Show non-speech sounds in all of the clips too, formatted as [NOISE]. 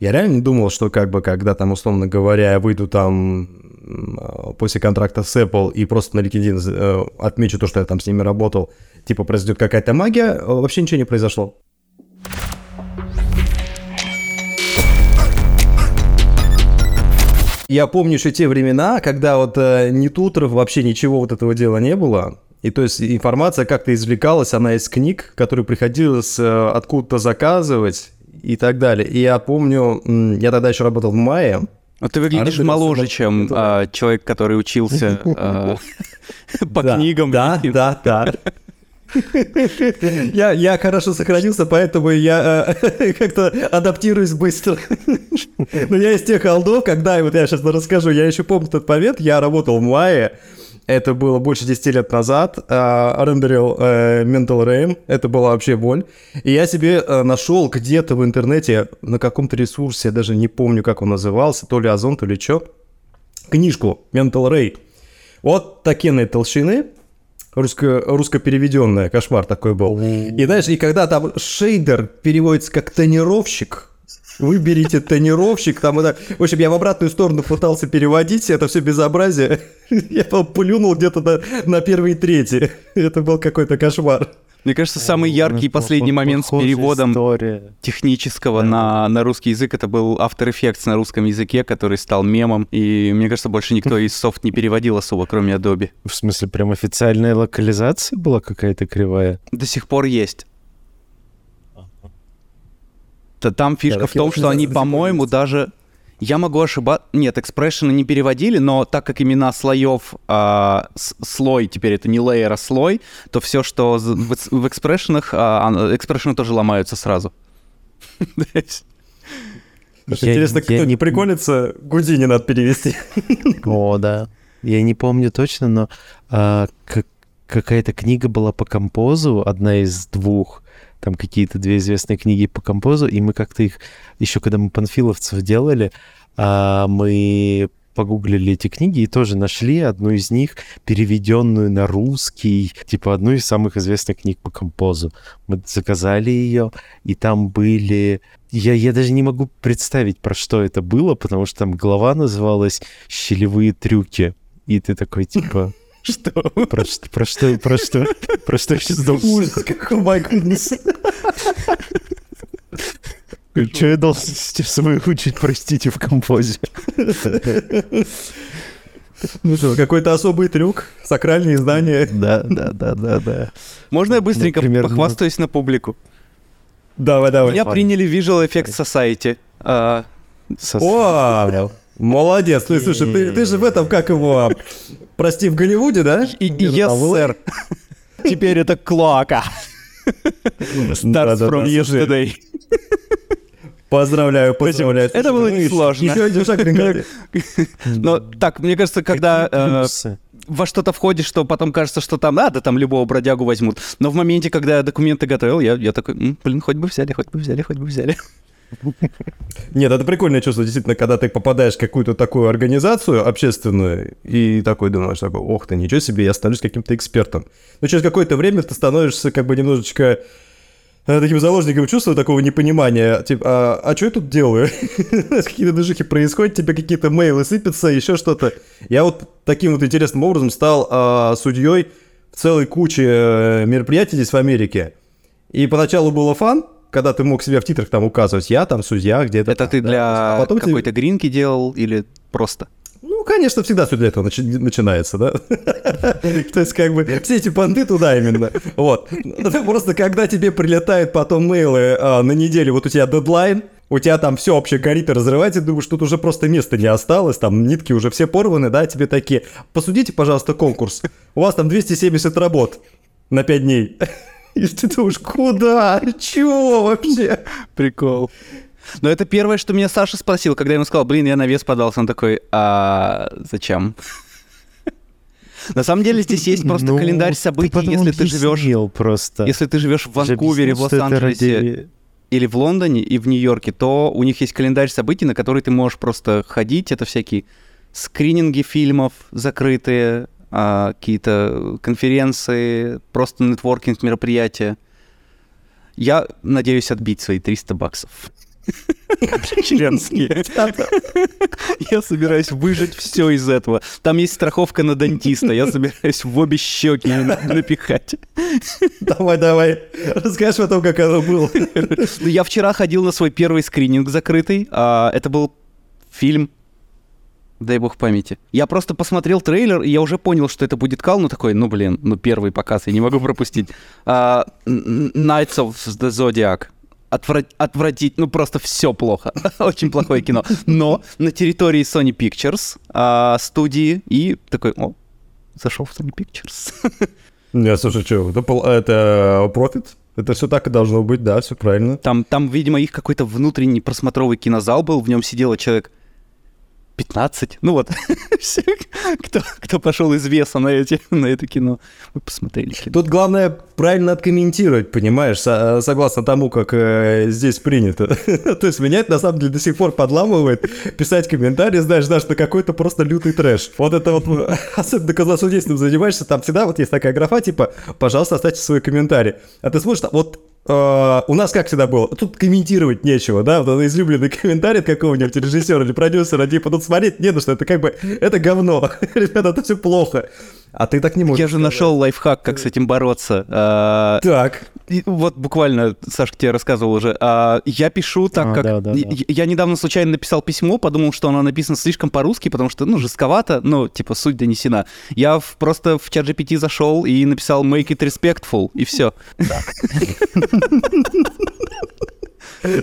Я реально не думал, что как бы, когда там, условно говоря, я выйду там после контракта с Apple и просто на LinkedIn э, отмечу то, что я там с ними работал, типа произойдет какая-то магия, э, вообще ничего не произошло. Я помню еще те времена, когда вот э, ни тутеров, вообще ничего вот этого дела не было. И то есть информация как-то извлекалась, она из книг, которые приходилось э, откуда-то заказывать и так далее. И я помню, я тогда еще работал в мае. А ты выглядишь а моложе, чем а, человек, который учился [LAUGHS] а, по книгам. Да, да, да. Я, я хорошо сохранился, поэтому я э, [LAUGHS] как-то адаптируюсь быстро. Но я из тех алдов, когда, вот я сейчас расскажу, я еще помню тот момент, я работал в мае, это было больше 10 лет назад, э, рендерил э, Mental Rain, это была вообще боль. И я себе э, нашел где-то в интернете, на каком-то ресурсе, даже не помню, как он назывался, то ли Озон, то ли что, книжку Mental Ray. Вот такие толщины, русско, русско переведенная, кошмар такой был. И знаешь, и когда там шейдер переводится как тонировщик, выберите тонировщик, там, да. в общем, я в обратную сторону пытался переводить, это все безобразие, [LAUGHS] я плюнул где-то на, на первый и третий, [LAUGHS] это был какой-то кошмар. Мне кажется, самый яркий последний момент с переводом история. технического на, на русский язык это был After Effects на русском языке, который стал мемом. И мне кажется, больше никто из софт не переводил особо, кроме Adobe. В смысле, прям официальная локализация была какая-то кривая? До сих пор есть. Там фишка в том, что они, по-моему, даже я могу ошибаться. Нет, экспрессионы не переводили, но так как имена слоев а, слой, теперь это не лейер, а слой, то все, что в, в экспрессионах, а, экспрессионы тоже ломаются сразу. Интересно, кто не приколится, Гудини надо перевести. О, да. Я не помню точно, но а, какая-то книга была по композу, одна из двух, там какие-то две известные книги по композу, и мы как-то их, еще когда мы панфиловцев делали, а, мы погуглили эти книги и тоже нашли одну из них, переведенную на русский, типа одну из самых известных книг по композу. Мы заказали ее, и там были... Я, я даже не могу представить, про что это было, потому что там глава называлась «Щелевые трюки». И ты такой, типа, что? Про, что? Про что? Про что? Про что сейчас Ужас, какой майкнес. Что я должен сейчас выучить, простите, в композе? Ну что, какой-то особый трюк, сакральные знания. Да, да, да, да, да. Можно я быстренько Например, похвастаюсь на публику? Давай, давай. Меня приняли Visual Effects Society. А, О, молодец. Слушай, ты, ты же в этом, как его, Прости, в Голливуде, да? И, yes, сэр. Теперь это Клоака. Starts from yesterday. Поздравляю, поздравляю. Это было несложно. Еще один шаг [LAUGHS] Но так, мне кажется, когда э, во что-то входишь, что потом кажется, что там, а, да, там любого бродягу возьмут. Но в моменте, когда я документы готовил, я, я такой, блин, хоть бы взяли, хоть бы взяли, хоть бы взяли. [LAUGHS] Нет, это прикольное чувство, действительно, когда ты попадаешь в какую-то такую организацию общественную, и такой думаешь, такой, ох ты, ничего себе, я становлюсь каким-то экспертом. Но через какое-то время ты становишься как бы немножечко э, таким заложником чувства такого непонимания, типа, а, а что я тут делаю? [LAUGHS] какие-то движухи происходят, тебе какие-то мейлы сыпятся, еще что-то. Я вот таким вот интересным образом стал а, судьей целой куче э, мероприятий здесь в Америке. И поначалу было фан, когда ты мог себя в титрах там указывать, я там судья где-то. Это ты для а потом какой-то тебе... гринки делал или просто? Ну, конечно, всегда все для этого начи- начинается, да? [LAUGHS] То есть, как бы, все эти понты туда именно. Вот. Просто, когда тебе прилетают потом мейлы а, на неделю, вот у тебя дедлайн, у тебя там все вообще горит и разрывается, думаешь, тут уже просто места не осталось, там нитки уже все порваны, да, тебе такие, посудите, пожалуйста, конкурс, у вас там 270 работ на 5 дней. И ты думаешь, куда? Чего вообще? Прикол. Но это первое, что меня Саша спросил, когда я ему сказал, блин, я на вес подался. Он такой, а зачем? На самом деле здесь есть просто ну, календарь событий, если ты живешь просто. Если ты живешь в Ванкувере, в Лос-Анджелесе ради... или в Лондоне и в Нью-Йорке, то у них есть календарь событий, на который ты можешь просто ходить. Это всякие скрининги фильмов закрытые, какие-то конференции, просто нетворкинг мероприятия. Я надеюсь отбить свои 300 баксов. Членские. [LAUGHS] Я собираюсь выжать все из этого. Там есть страховка на дантиста. Я собираюсь в обе щеки напихать. Давай, давай. Расскажешь потом, как оно было. Ну, я вчера ходил на свой первый скрининг закрытый. А, это был фильм Дай бог памяти. Я просто посмотрел трейлер, и я уже понял, что это будет кал, ну такой, ну блин, ну первый показ, я не могу пропустить. Uh, Knights of the Zodiac. Отврат... Отвратить, ну просто все плохо. [LAUGHS] Очень плохое кино. Но на территории Sony Pictures uh, студии, и такой, о, зашел в Sony Pictures. [LAUGHS] Не, слушай, что, это, это профит? Это все так и должно быть, да, все правильно. Там, там, видимо, их какой-то внутренний просмотровый кинозал был, в нем сидело человек 15. Ну вот, [LAUGHS] все, кто, кто пошел из веса на, эти, на это кино, вы посмотрели. Тут главное правильно откомментировать, понимаешь, со, согласно тому, как э, здесь принято. [LAUGHS] То есть меня это на самом деле до сих пор подламывает писать комментарии, знаешь, даже на какой-то просто лютый трэш. Вот это вот, [LAUGHS] особенно когда судейством занимаешься, там всегда вот есть такая графа, типа, пожалуйста, оставьте свой комментарий. А ты смотришь, вот Uh, у нас как всегда было, тут комментировать нечего, да, вот излюбленный комментарий от какого-нибудь режиссера или продюсера, типа, тут смотреть не на что, это как бы, это говно, [LAUGHS] ребята, это все плохо. А ты так не можешь. Я же нашел лайфхак, как с этим бороться. А, так. вот буквально, Сашка тебе рассказывал уже. А, я пишу так, а, как... Да, да, да. Я недавно случайно написал письмо, подумал, что оно написано слишком по-русски, потому что, ну, жестковато, ну, типа, суть донесена. Я в, просто в чат GPT зашел и написал make it respectful, и все. [LAUGHS]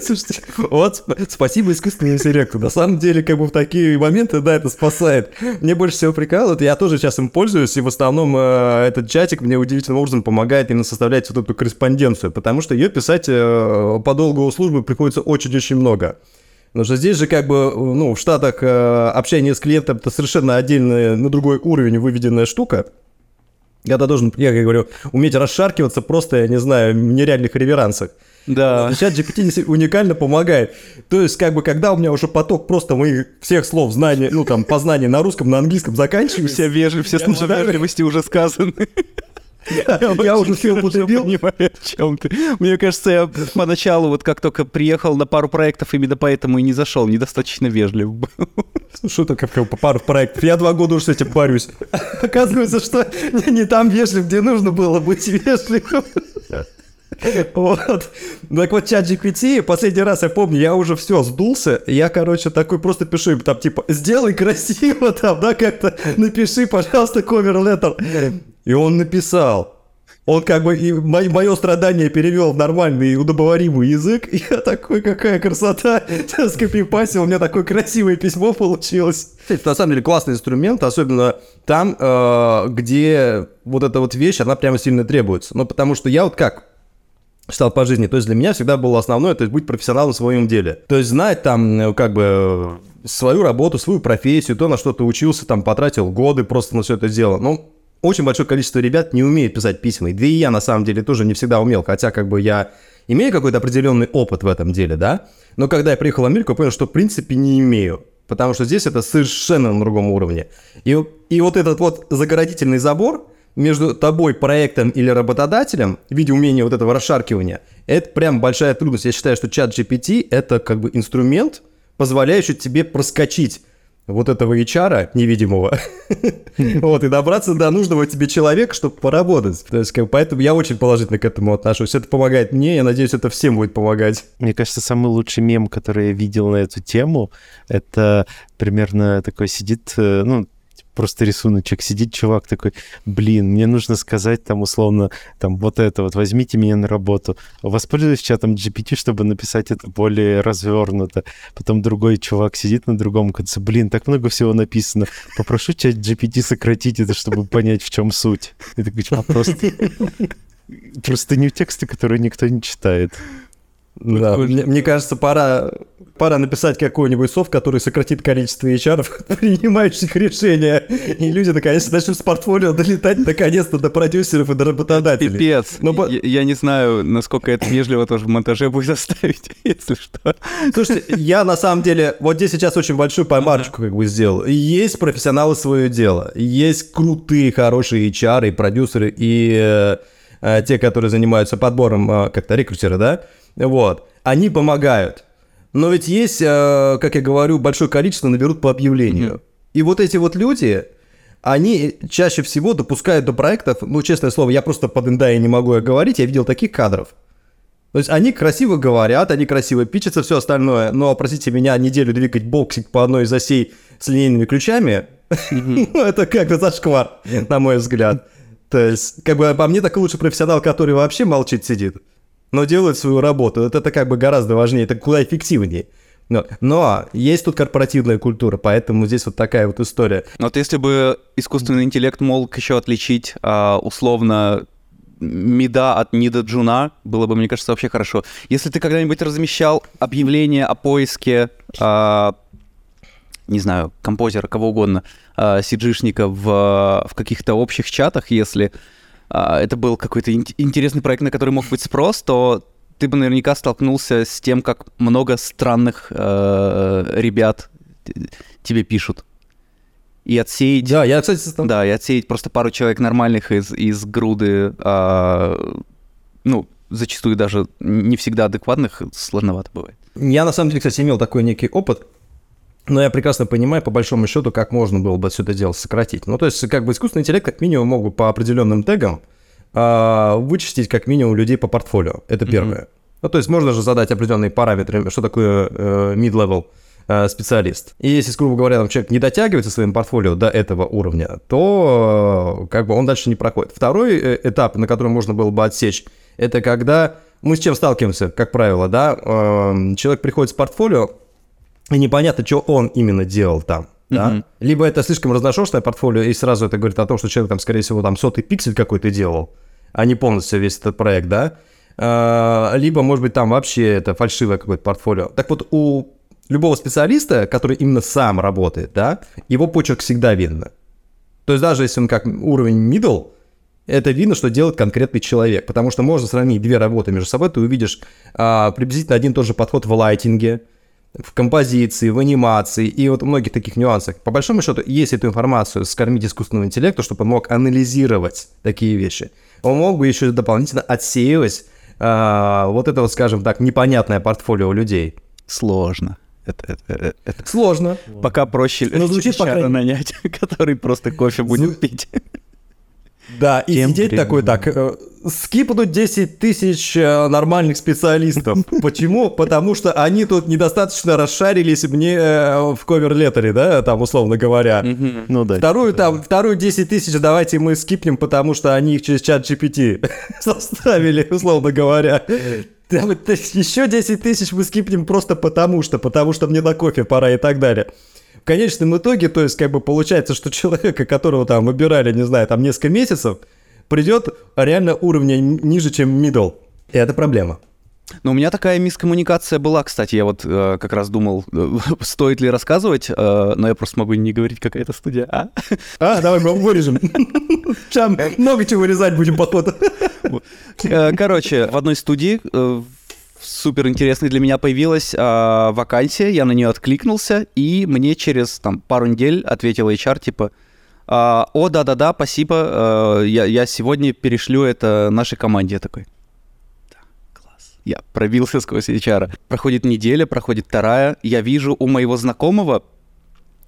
Слушайте, вот спасибо искусственному интеллекту. На самом деле, как бы в такие моменты, да, это спасает. Мне больше всего прикалывает, я тоже сейчас им пользуюсь, и в основном э, этот чатик мне удивительным образом помогает именно составлять вот эту корреспонденцию, потому что ее писать э, по долгу службы приходится очень-очень много. Потому что здесь же как бы, ну, в Штатах э, общение с клиентом это совершенно отдельная, на другой уровень выведенная штука. Я должен, я говорю, уметь расшаркиваться просто, я не знаю, в нереальных реверансах. Да. Чат GPT уникально помогает. То есть, как бы, когда у меня уже поток просто моих всех слов, знаний, ну, там, познания на русском, на английском заканчивается. Все вежливы, все слова вежливости уже сказаны. Я, уже все употребил. понимаю, о чем ты. Мне кажется, я поначалу, вот как только приехал на пару проектов, именно поэтому и не зашел, недостаточно вежлив был. Что такое по пару проектов? Я два года уже с этим парюсь. Оказывается, что не там вежлив, где нужно было быть вежливым. [LAUGHS] Вот. Так вот, чат GPT, последний раз я помню, я уже все, сдулся, я, короче, такой просто пишу им там, типа, сделай красиво [LAUGHS] там, да, как-то напиши, пожалуйста, cover letter. И он написал. Он как бы и мое страдание перевел в нормальный удобоваримый язык. И я такой, какая красота. [LAUGHS] Скопипасил, у меня такое красивое письмо получилось. Это на самом деле классный инструмент, особенно там, э, где вот эта вот вещь, она прямо сильно требуется. Ну, потому что я вот как стал по жизни. То есть для меня всегда было основное, то есть быть профессионалом в своем деле. То есть знать там э, как бы свою работу, свою профессию, то, на что ты учился, там потратил годы просто на все это дело. Ну, очень большое количество ребят не умеет писать письма. Да и я, на самом деле, тоже не всегда умел, хотя как бы я имею какой-то определенный опыт в этом деле, да? Но когда я приехал в Америку, я понял, что в принципе не имею. Потому что здесь это совершенно на другом уровне. И, и вот этот вот загородительный забор между тобой, проектом или работодателем в виде умения вот этого расшаркивания, это прям большая трудность. Я считаю, что чат GPT это как бы инструмент, позволяющий тебе проскочить вот этого HR невидимого, [LAUGHS] вот, и добраться до нужного тебе человека, чтобы поработать. То есть, как, поэтому я очень положительно к этому отношусь. Это помогает мне, я надеюсь, это всем будет помогать. Мне кажется, самый лучший мем, который я видел на эту тему, это примерно такой сидит, э, ну, просто рисуночек. Сидит чувак такой, блин, мне нужно сказать там условно, там вот это вот, возьмите меня на работу. Воспользуюсь чатом GPT, чтобы написать это более развернуто. Потом другой чувак сидит на другом конце, блин, так много всего написано. Попрошу чат GPT сократить это, чтобы понять, в чем суть. И такой чувак просто... Просто не тексты, которые никто не читает. Да, мне, мне кажется, пора пора написать какой-нибудь софт, который сократит количество HR, [LAUGHS] принимающих решения, и люди наконец-то начнут с портфолио долетать наконец-то до продюсеров и до работодателей. Пипец. Но... Я, я не знаю, насколько это вежливо тоже в монтаже будет оставить, [LAUGHS] если что. Слушайте, я на самом деле, вот здесь сейчас очень большую помарочку как бы сделал. Есть профессионалы свое дело, есть крутые, хорошие HR и продюсеры, и э, те, которые занимаются подбором, э, как-то рекрутеры, да, вот, они помогают. Но ведь есть, э, как я говорю, большое количество наберут по объявлению. Mm-hmm. И вот эти вот люди, они чаще всего допускают до проектов, ну, честное слово, я просто под Индai не могу говорить, я видел таких кадров. То есть они красиво говорят, они красиво пичатся, все остальное, но, простите меня, неделю двигать боксик по одной из осей с линейными ключами, [LAUGHS] ну, это как-то зашквар, на мой взгляд. То есть, как бы по мне, так лучше профессионал, который вообще молчит, сидит, но делает свою работу. Это, это как бы гораздо важнее, это куда эффективнее. Но, но есть тут корпоративная культура, поэтому здесь вот такая вот история. Вот если бы искусственный интеллект мог еще отличить а, условно мида от нида джуна, было бы, мне кажется, вообще хорошо. Если ты когда-нибудь размещал объявление о поиске, а, не знаю, композера, кого угодно, а, сиджишника в, в каких-то общих чатах, если а, это был какой-то ин- интересный проект, на который мог быть спрос, то ты бы наверняка столкнулся с тем, как много странных э, ребят тебе пишут. И отсеять... Да, я, кстати... Да, и отсеять просто пару человек нормальных из, из груды, э, ну, зачастую даже не всегда адекватных, сложновато бывает. Я, на самом деле, кстати, имел такой некий опыт, но я прекрасно понимаю, по большому счету, как можно было бы все это дело сократить. Ну, то есть, как бы искусственный интеллект, как минимум, могут по определенным тегам э, вычистить, как минимум, людей по портфолио. Это первое. Mm-hmm. Ну, то есть, можно же задать определенные параметры, что такое э, mid-level э, специалист. И если, грубо говоря, там человек не дотягивается своим портфолио до этого уровня, то э, как бы он дальше не проходит. Второй э, этап, на котором можно было бы отсечь, это когда мы с чем сталкиваемся, как правило, да, э, человек приходит с портфолио, и непонятно, что он именно делал там. Да? Mm-hmm. Либо это слишком разношерстное портфолио, и сразу это говорит о том, что человек там, скорее всего, там сотый пиксель какой-то делал, а не полностью весь этот проект, да. А, либо, может быть, там вообще это фальшивое какое-то портфолио. Так вот, у любого специалиста, который именно сам работает, да, его почерк всегда видно. То есть даже если он как уровень middle, это видно, что делает конкретный человек, потому что можно сравнить две работы между собой, ты увидишь а, приблизительно один и тот же подход в лайтинге, в композиции, в анимации и вот многих таких нюансах. По большому счету, если эту информацию скормить искусственному интеллекту, чтобы он мог анализировать такие вещи, он мог бы еще дополнительно отсеивать а, вот это вот, скажем так, непонятное портфолио людей. Сложно. Это, это, это, это сложно. Пока проще Но звучит пока... нанять, [LAUGHS] который просто кофе будет пить. Да, и Тем сидеть временем. такой так, э, скипнуть 10 тысяч э, нормальных специалистов. [LAUGHS] Почему? Потому что они тут недостаточно расшарились мне э, в ковер-леттере, да, там, условно говоря. Ну да. Вторую там, вторую 10 тысяч давайте мы скипнем, потому что они их через чат GPT составили, [LAUGHS] условно говоря. еще 10 тысяч мы скипнем просто потому что, потому что мне на кофе пора и так далее в конечном итоге, то есть, как бы получается, что человека, которого там выбирали, не знаю, там несколько месяцев, придет реально уровня ниже, чем middle. И это проблема. Но у меня такая мискоммуникация была, кстати, я вот э, как раз думал, э, [LAUGHS] стоит ли рассказывать, э, но я просто могу не говорить, какая это студия. А, [LAUGHS] а давай мы вырежем. [LAUGHS] Там много чего вырезать будем, походу. Э, короче, в одной студии э, супер интересной для меня появилась э, вакансия, я на нее откликнулся, и мне через там пару недель ответил HR, типа, а, о, да-да-да, спасибо, э, я, я сегодня перешлю это нашей команде. Я такой, да, класс. Я пробился сквозь HR. Проходит неделя, проходит вторая, я вижу у моего знакомого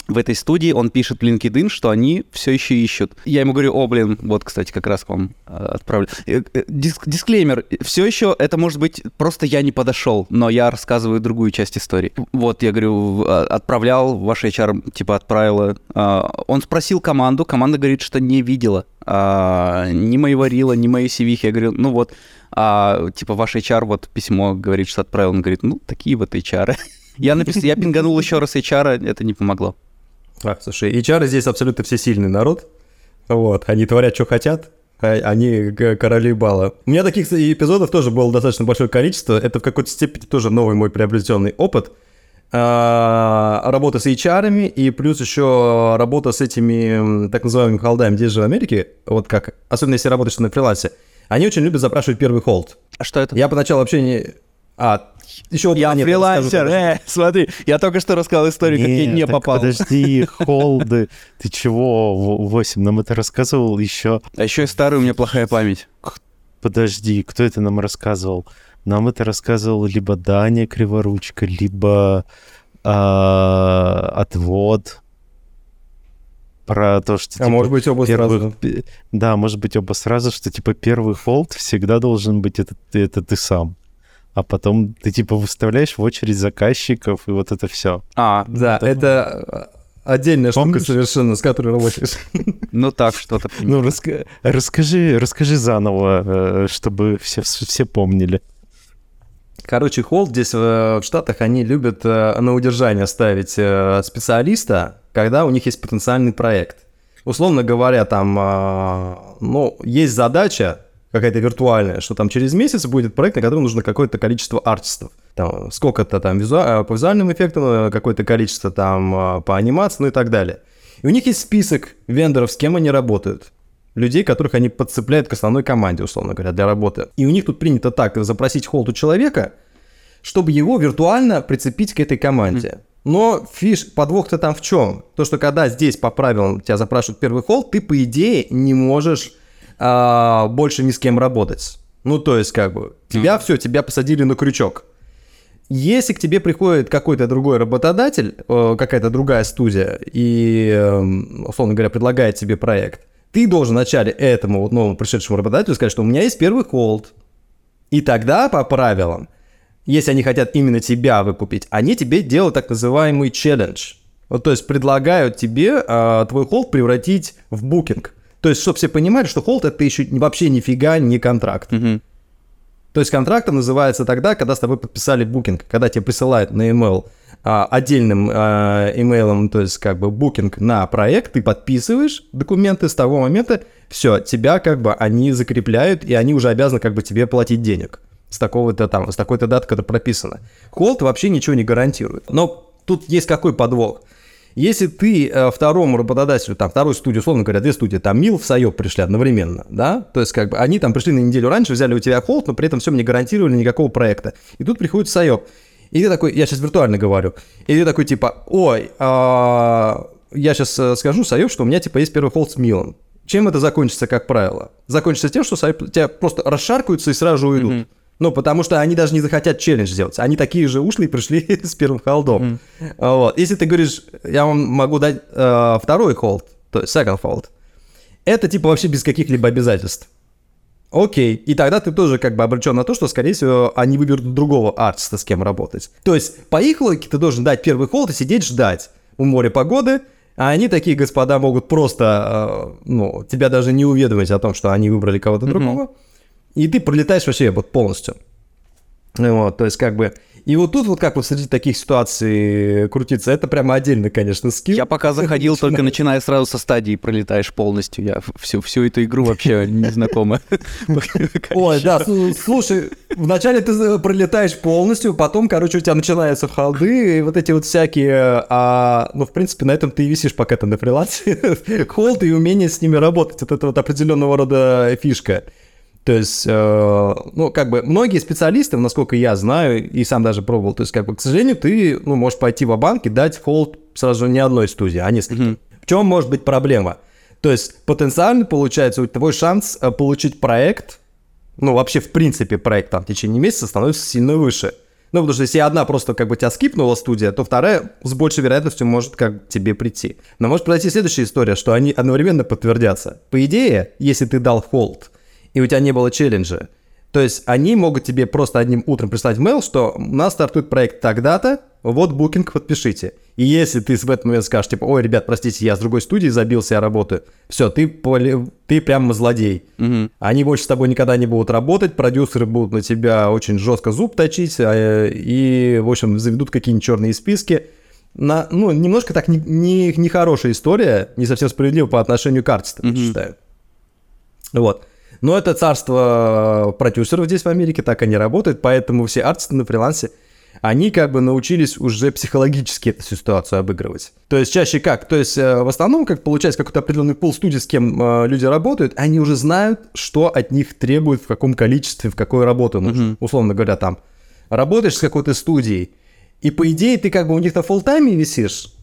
в этой студии он пишет в LinkedIn, что они все еще ищут. Я ему говорю, о, блин, вот, кстати, как раз к вам э, отправлю. Э, э, диск, дисклеймер, все еще это может быть просто я не подошел, но я рассказываю другую часть истории. Вот, я говорю, а, отправлял, ваш HR, типа, отправила. А, он спросил команду, команда говорит, что не видела а, ни моего рила, ни моей CV. Я говорю, ну вот, а, типа, ваш HR вот письмо говорит, что отправил. Он говорит, ну, такие вот HR. [LAUGHS] Я написал, я пинганул еще раз HR, это не помогло. А, слушай, HR здесь абсолютно все сильный народ. Вот, они творят, что хотят, а они короли бала. У меня таких эпизодов тоже было достаточно большое количество. Это в какой-то степени тоже новый мой приобретенный опыт. А, работа с HR, и плюс еще работа с этими так называемыми холдами здесь же в Америке, вот как, особенно если работаешь на фрилансе, они очень любят запрашивать первый холд. А что это? Я поначалу вообще не... А, еще вот я нет, фрилансер, э, смотри, я только что рассказал историю, как я не попал. подожди, [LAUGHS] холды, ты чего, 8, нам это рассказывал еще. А еще и старая у меня плохая память. Подожди, кто это нам рассказывал? нам это рассказывал либо Даня Криворучка, либо а, Отвод про то, что... А типа, может быть, оба первых, сразу. Да, может быть, оба сразу, что, типа, первый холд всегда должен быть это, это ты сам. А потом ты, типа, выставляешь в очередь заказчиков, и вот это все. А, да, это, это отдельная Помнишь? штука совершенно, с которой работаешь. [LAUGHS] Ну так, что-то. Ну, расскажи, расскажи заново, э, чтобы все, все помнили. Короче, холд здесь в Штатах, они любят э, на удержание ставить э, специалиста, когда у них есть потенциальный проект. Условно говоря, там, а, ну, есть задача какая-то виртуальная, что там через месяц будет проект, на который нужно какое-то количество артистов. Там сколько-то там визу... А, по визуальным эффектам, э, какое-то количество там а, по анимации, ну и так далее. И у них есть список вендоров, с кем они работают. Людей, которых они подцепляют к основной команде, условно говоря, для работы. И у них тут принято так, запросить холд у человека, чтобы его виртуально прицепить к этой команде. Но фиш, подвох-то там в чем? То, что когда здесь по правилам тебя запрашивают первый холд, ты, по идее, не можешь а, больше ни с кем работать. Ну, то есть, как бы, тебя mm. все, тебя посадили на крючок. Если к тебе приходит какой-то другой работодатель, э, какая-то другая студия, и, эм, условно говоря, предлагает тебе проект, ты должен вначале этому вот новому пришедшему работодателю сказать, что у меня есть первый холд. И тогда, по правилам, если они хотят именно тебя выкупить, они тебе делают так называемый челлендж. Вот, то есть предлагают тебе а, твой холд превратить в букинг. То есть, чтобы все понимали, что холд это еще вообще нифига не контракт. Mm-hmm. То есть контрактом называется тогда, когда с тобой подписали букинг, когда тебе присылают на email а, отдельным а, имейлом, то есть как бы букинг на проект, ты подписываешь документы с того момента, все, тебя как бы они закрепляют, и они уже обязаны как бы тебе платить денег с такого-то там, с такой-то даты, которая прописана. Холд вообще ничего не гарантирует. Но тут есть какой подвох. Если ты э, второму работодателю, там, второй студии, условно говоря, две студии, там, Mill и Psyop пришли одновременно, да, то есть, как бы, они там пришли на неделю раньше, взяли у тебя холд, но при этом все не гарантировали никакого проекта. И тут приходит Psyop. И ты такой, я сейчас виртуально говорю, и ты такой, типа, ой, а, я сейчас э, скажу Psyop, что у меня, типа, есть первый холд с Mill ом. Чем это закончится, как правило? Закончится тем, что Psyop тебя просто расшаркаются и сразу уйдут. Mm-hmm. Ну, потому что они даже не захотят челлендж сделать. Они такие же ушлые пришли [LAUGHS] с первым холдом. Mm. Вот. Если ты говоришь, я вам могу дать э, второй холд, то есть second fold, это типа вообще без каких-либо обязательств. Окей, и тогда ты тоже как бы обречен на то, что, скорее всего, они выберут другого артиста, с кем работать. То есть, по их логике, ты должен дать первый холд и сидеть ждать у моря погоды, а они такие господа могут просто, э, ну, тебя даже не уведомить о том, что они выбрали кого-то mm-hmm. другого и ты пролетаешь вообще вот полностью. Вот, то есть как бы... И вот тут вот как вот среди таких ситуаций крутиться, это прямо отдельно, конечно, скилл. Я пока заходил, только начиная сразу со стадии пролетаешь полностью. Я всю, всю эту игру вообще не знакома. [LAUGHS] Ой, да, слушай, вначале ты пролетаешь полностью, потом, короче, у тебя начинаются холды, и вот эти вот всякие... А, ну, в принципе, на этом ты и висишь, пока ты на фрилансе. [LAUGHS] Холд и умение с ними работать. Это вот определенного рода фишка. То есть, э, ну, как бы, многие специалисты, насколько я знаю, и сам даже пробовал, то есть, как бы, к сожалению, ты, ну, можешь пойти в банк и дать холд сразу не одной студии, а нескольким. Mm-hmm. В чем может быть проблема? То есть, потенциально, получается, твой шанс э, получить проект, ну, вообще, в принципе, проект там в течение месяца становится сильно выше. Ну, потому что если одна просто как бы тебя скипнула студия, то вторая с большей вероятностью может как к тебе прийти. Но может произойти следующая история, что они одновременно подтвердятся. По идее, если ты дал холд, и у тебя не было челленджа. То есть они могут тебе просто одним утром прислать mail, что у нас стартует проект тогда-то, вот букинг подпишите. И если ты в этот момент скажешь, типа, ой, ребят, простите, я с другой студии забился, я работаю, все, ты, ты прямо злодей. Угу. Они больше с тобой никогда не будут работать, продюсеры будут на тебя очень жестко зуб точить, а, и, в общем, заведут какие-нибудь черные списки. На, ну, немножко так нехорошая не, не хорошая история, не совсем справедлива по отношению к артистам, угу. я считаю. Вот. Но это царство продюсеров здесь в Америке, так они работают, поэтому все артисты на фрилансе, они как бы научились уже психологически эту ситуацию обыгрывать. То есть чаще как? То есть э, в основном, как получается, какой-то определенный пул студий, с кем э, люди работают, они уже знают, что от них требуют, в каком количестве, в какой работу нужно. Mm-hmm. Условно говоря, там, работаешь с какой-то студией, и по идее ты как бы у них на фулл-тайме висишь,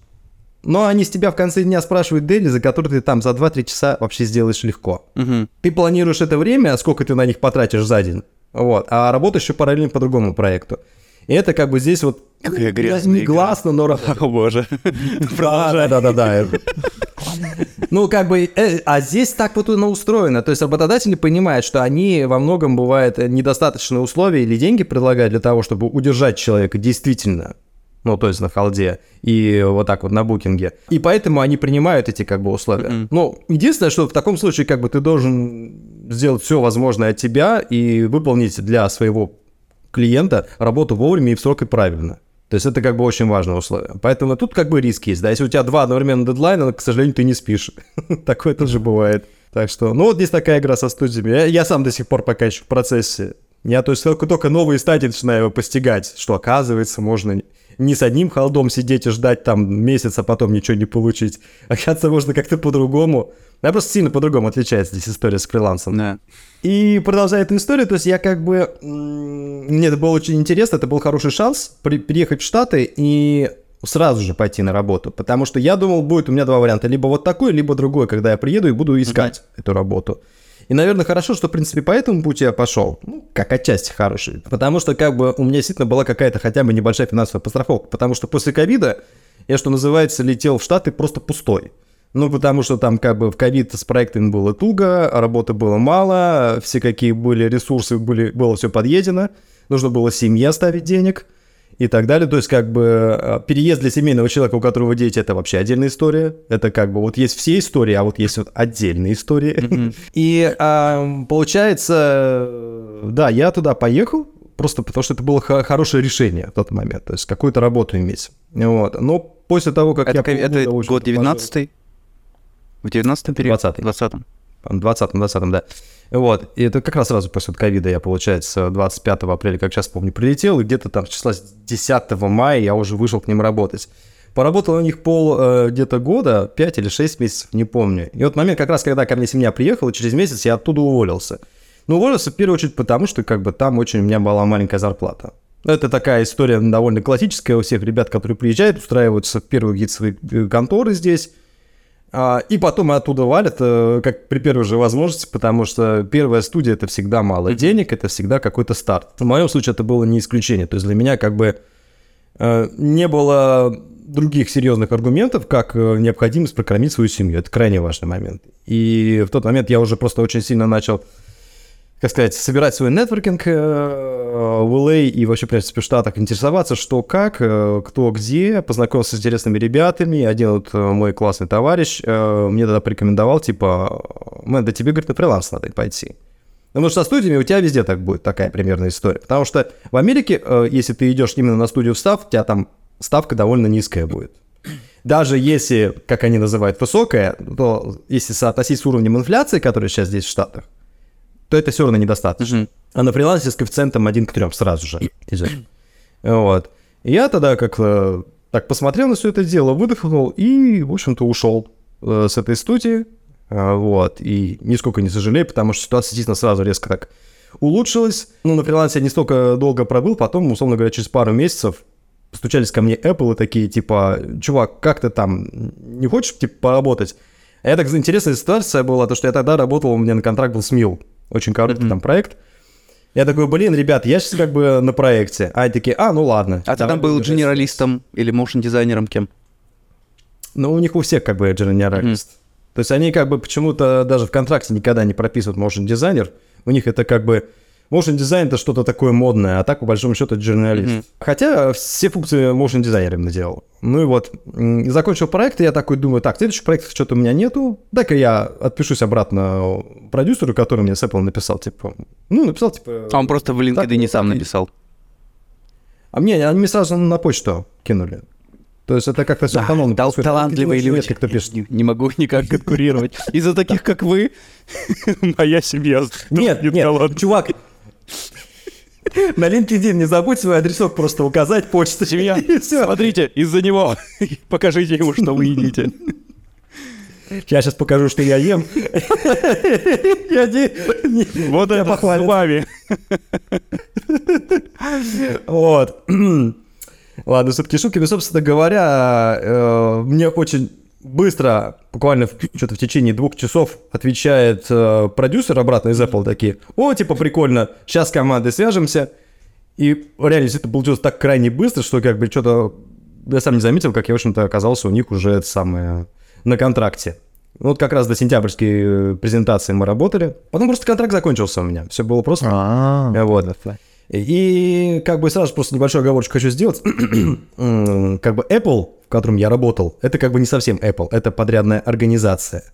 но они с тебя в конце дня спрашивают дели, за которые ты там за 2-3 часа вообще сделаешь легко. Угу. Ты планируешь это время, сколько ты на них потратишь за день, Вот. А работаю еще параллельно по другому проекту. И это как бы здесь вот Какая грязная негласно, но [LAUGHS] О боже. [LAUGHS] да, да, да, да. Ну, как бы, э, а здесь так вот оно устроено. То есть работодатели понимают, что они во многом бывает недостаточные условия или деньги предлагают для того, чтобы удержать человека действительно ну, то есть на халде, и вот так вот на букинге. И поэтому они принимают эти как бы условия. Mm-hmm. Ну, единственное, что в таком случае как бы ты должен сделать все возможное от тебя и выполнить для своего клиента работу вовремя и в срок и правильно. То есть это как бы очень важное условие. Поэтому тут как бы риск есть, да. Если у тебя два одновременно дедлайна, к сожалению, ты не спишь. [LAUGHS] Такое тоже бывает. Так что, ну вот здесь такая игра со студиями. Я, я сам до сих пор пока еще в процессе. Я то есть только, только новые стадии начинаю его постигать, что оказывается можно не с одним холдом сидеть и ждать там месяц, а потом ничего не получить. [LAUGHS] Оказывается, можно как-то по-другому. Я просто сильно по-другому отличается здесь история с фрилансом. Да. И продолжая эту историю, то есть я как бы... Мне это было очень интересно, это был хороший шанс при, приехать в Штаты и сразу же пойти на работу, потому что я думал, будет у меня два варианта, либо вот такой, либо другой, когда я приеду и буду искать mm-hmm. эту работу. И, наверное, хорошо, что, в принципе, по этому пути я пошел. Ну, как отчасти хороший. Потому что, как бы, у меня действительно была какая-то хотя бы небольшая финансовая постраховка. Потому что после ковида я, что называется, летел в Штаты просто пустой. Ну, потому что там как бы в ковид с проектами было туго, работы было мало, все какие были ресурсы, были, было все подъедено, нужно было семье ставить денег и так далее. То есть, как бы, э, переезд для семейного человека, у которого дети, это вообще отдельная история. Это как бы, вот есть все истории, а вот есть вот отдельные истории. Mm-hmm. [LAUGHS] И а, получается, да, я туда поехал, просто потому что это было хорошее решение в тот момент, то есть какую-то работу иметь. Вот. Но после того, как это, я... Это год 19-й? В 19-м периоде? 20-й. 20-м. 20-м, 20-м, да. Вот, и это как раз сразу после ковида я, получается, 25 апреля, как сейчас помню, прилетел, и где-то там числа 10 мая я уже вышел к ним работать. Поработал у них пол э, где-то года, 5 или 6 месяцев, не помню. И вот момент как раз, когда ко мне семья приехала, через месяц я оттуда уволился. Но уволился в первую очередь потому, что как бы там очень у меня была маленькая зарплата. Это такая история довольно классическая у всех ребят, которые приезжают, устраиваются в первые какие-то свои э, конторы здесь, и потом оттуда валят, э, как при первой же возможности, потому что первая студия это всегда мало денег, это всегда какой-то старт. В моем случае это было не исключение. То есть для меня как бы э, не было других серьезных аргументов, как э, необходимость прокормить свою семью. Это крайне важный момент. И в тот момент я уже просто очень сильно начал как сказать, собирать свой нетворкинг э, в LA и вообще, в принципе, в Штатах, интересоваться, что как, э, кто где, познакомился с интересными ребятами. Один вот э, мой классный товарищ мне тогда порекомендовал, типа, мэн, да тебе, говорит, на фриланс надо пойти. Потому что со студиями у тебя везде так будет, такая примерная история. Потому что в Америке, если ты идешь именно на студию в став, у тебя там ставка довольно низкая будет. Даже если, как они называют, высокая, то если соотносить с уровнем инфляции, который сейчас здесь в Штатах, то это все равно недостаточно. Mm-hmm. А на фрилансе с коэффициентом 1 к 3 сразу же. вот. И я тогда как так посмотрел на все это дело, выдохнул и, в общем-то, ушел э, с этой студии. Э, вот. И нисколько не сожалею, потому что ситуация действительно сразу резко так улучшилась. Ну, на фрилансе я не столько долго пробыл, потом, условно говоря, через пару месяцев постучались ко мне Apple и такие, типа, чувак, как ты там, не хочешь, типа, поработать? А это интересная ситуация была, то, что я тогда работал, у меня на контракт был с Мил. Очень короткий mm-hmm. там проект. Я такой, блин, ребят, я сейчас как бы на проекте. А они такие, а, ну ладно. А ты там был генералистом или моушн-дизайнером кем? Ну, у них у всех как бы генералист. Mm-hmm. То есть они как бы почему-то даже в контракте никогда не прописывают моушн-дизайнер. У них это как бы Motion дизайн это что-то такое модное, а так, по большому счету, это журналист. Mm-hmm. Хотя все функции motion дизайнер именно делал. Ну и вот, закончил проект, и я такой думаю, так, следующий проект что-то у меня нету, дай-ка я отпишусь обратно продюсеру, который мне с Apple написал, типа, ну, написал, типа... А он просто в LinkedIn не сам написал? А мне, они мне сразу на почту кинули. То есть это как-то все да, автономно. Тал- талантливые люди. Кто пишет. Не, не могу никак конкурировать. Из-за таких, как вы, [LAUGHS] моя семья. Нет, нет, чувак, [LAUGHS] на LinkedIn не забудь свой адресок просто указать, почту. Семья, [LAUGHS] смотрите, из-за него. [LAUGHS] Покажите ему, что вы едите. Я сейчас покажу, что я ем. Я не... Вот это с вами. Вот. [CLEARS THROAT] Ладно, все-таки шутки. Но, собственно говоря, э, мне очень быстро, буквально что-то в течение двух часов отвечает э, продюсер обратно из Apple такие, о, типа, прикольно, сейчас с командой свяжемся. И реально это получилось так крайне быстро, что как бы что-то я сам не заметил, как я, в общем-то, оказался у них уже это самое на контракте. Вот как раз до сентябрьской э, презентации мы работали. Потом просто контракт закончился у меня. Все было просто. А-а-а. Вот. И как бы сразу просто небольшой оговорочку хочу сделать. [CLEARS THROAT] как бы Apple, котором я работал, это как бы не совсем Apple, это подрядная организация.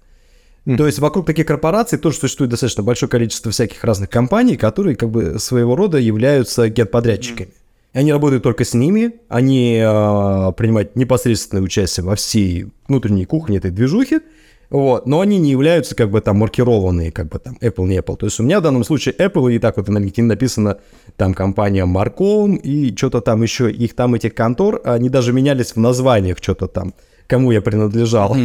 Mm. То есть вокруг таких корпораций тоже существует достаточно большое количество всяких разных компаний, которые как бы своего рода являются генподрядчиками. Mm. И они работают только с ними, они э, принимают непосредственное участие во всей внутренней кухне этой движухи, вот, но они не являются как бы там маркированные, как бы там Apple, не Apple. То есть у меня в данном случае Apple, и так вот на LinkedIn написано там компания Marcom и что-то там еще, их там этих контор, они даже менялись в названиях что-то там кому я принадлежал.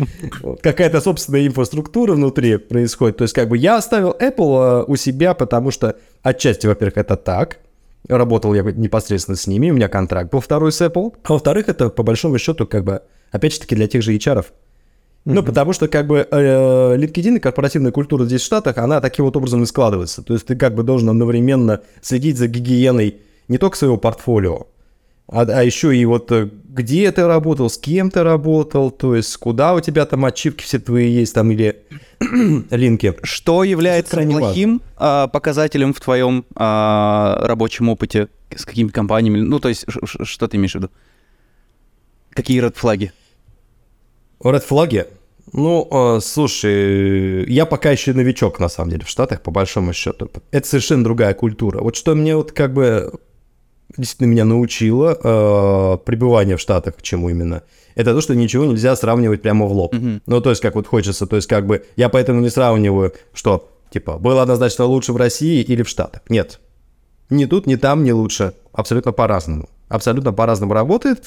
[LAUGHS] Какая-то собственная инфраструктура внутри происходит. То есть как бы я оставил Apple э, у себя, потому что отчасти, во-первых, это так, Работал я непосредственно с ними, у меня контракт был второй с Apple. А во-вторых, это по большому счету как бы, опять же таки, для тех же HR. Ну, потому что как бы э, LinkedIn и корпоративная культура здесь в Штатах, она таким вот образом и складывается. То есть ты как бы должен одновременно следить за гигиеной не только своего портфолио, а, а еще и вот э, где ты работал, с кем ты работал, то есть куда у тебя там ачивки все твои есть там или [CLEARS THROAT] линки. Что является плохим а, показателем в твоем а, рабочем опыте с какими компаниями? Ну, то есть что ты имеешь в виду? Какие red флаги? Red флаги? Ну, э, слушай, я пока еще новичок, на самом деле, в Штатах, по большому счету. Это совершенно другая культура. Вот что мне вот как бы действительно меня научило э, пребывание в Штатах, к чему именно, это то, что ничего нельзя сравнивать прямо в лоб. Mm-hmm. Ну, то есть, как вот хочется, то есть, как бы, я поэтому не сравниваю, что, типа, было однозначно лучше в России или в Штатах. Нет. Ни тут, ни там не лучше. Абсолютно по-разному. Абсолютно по-разному работает.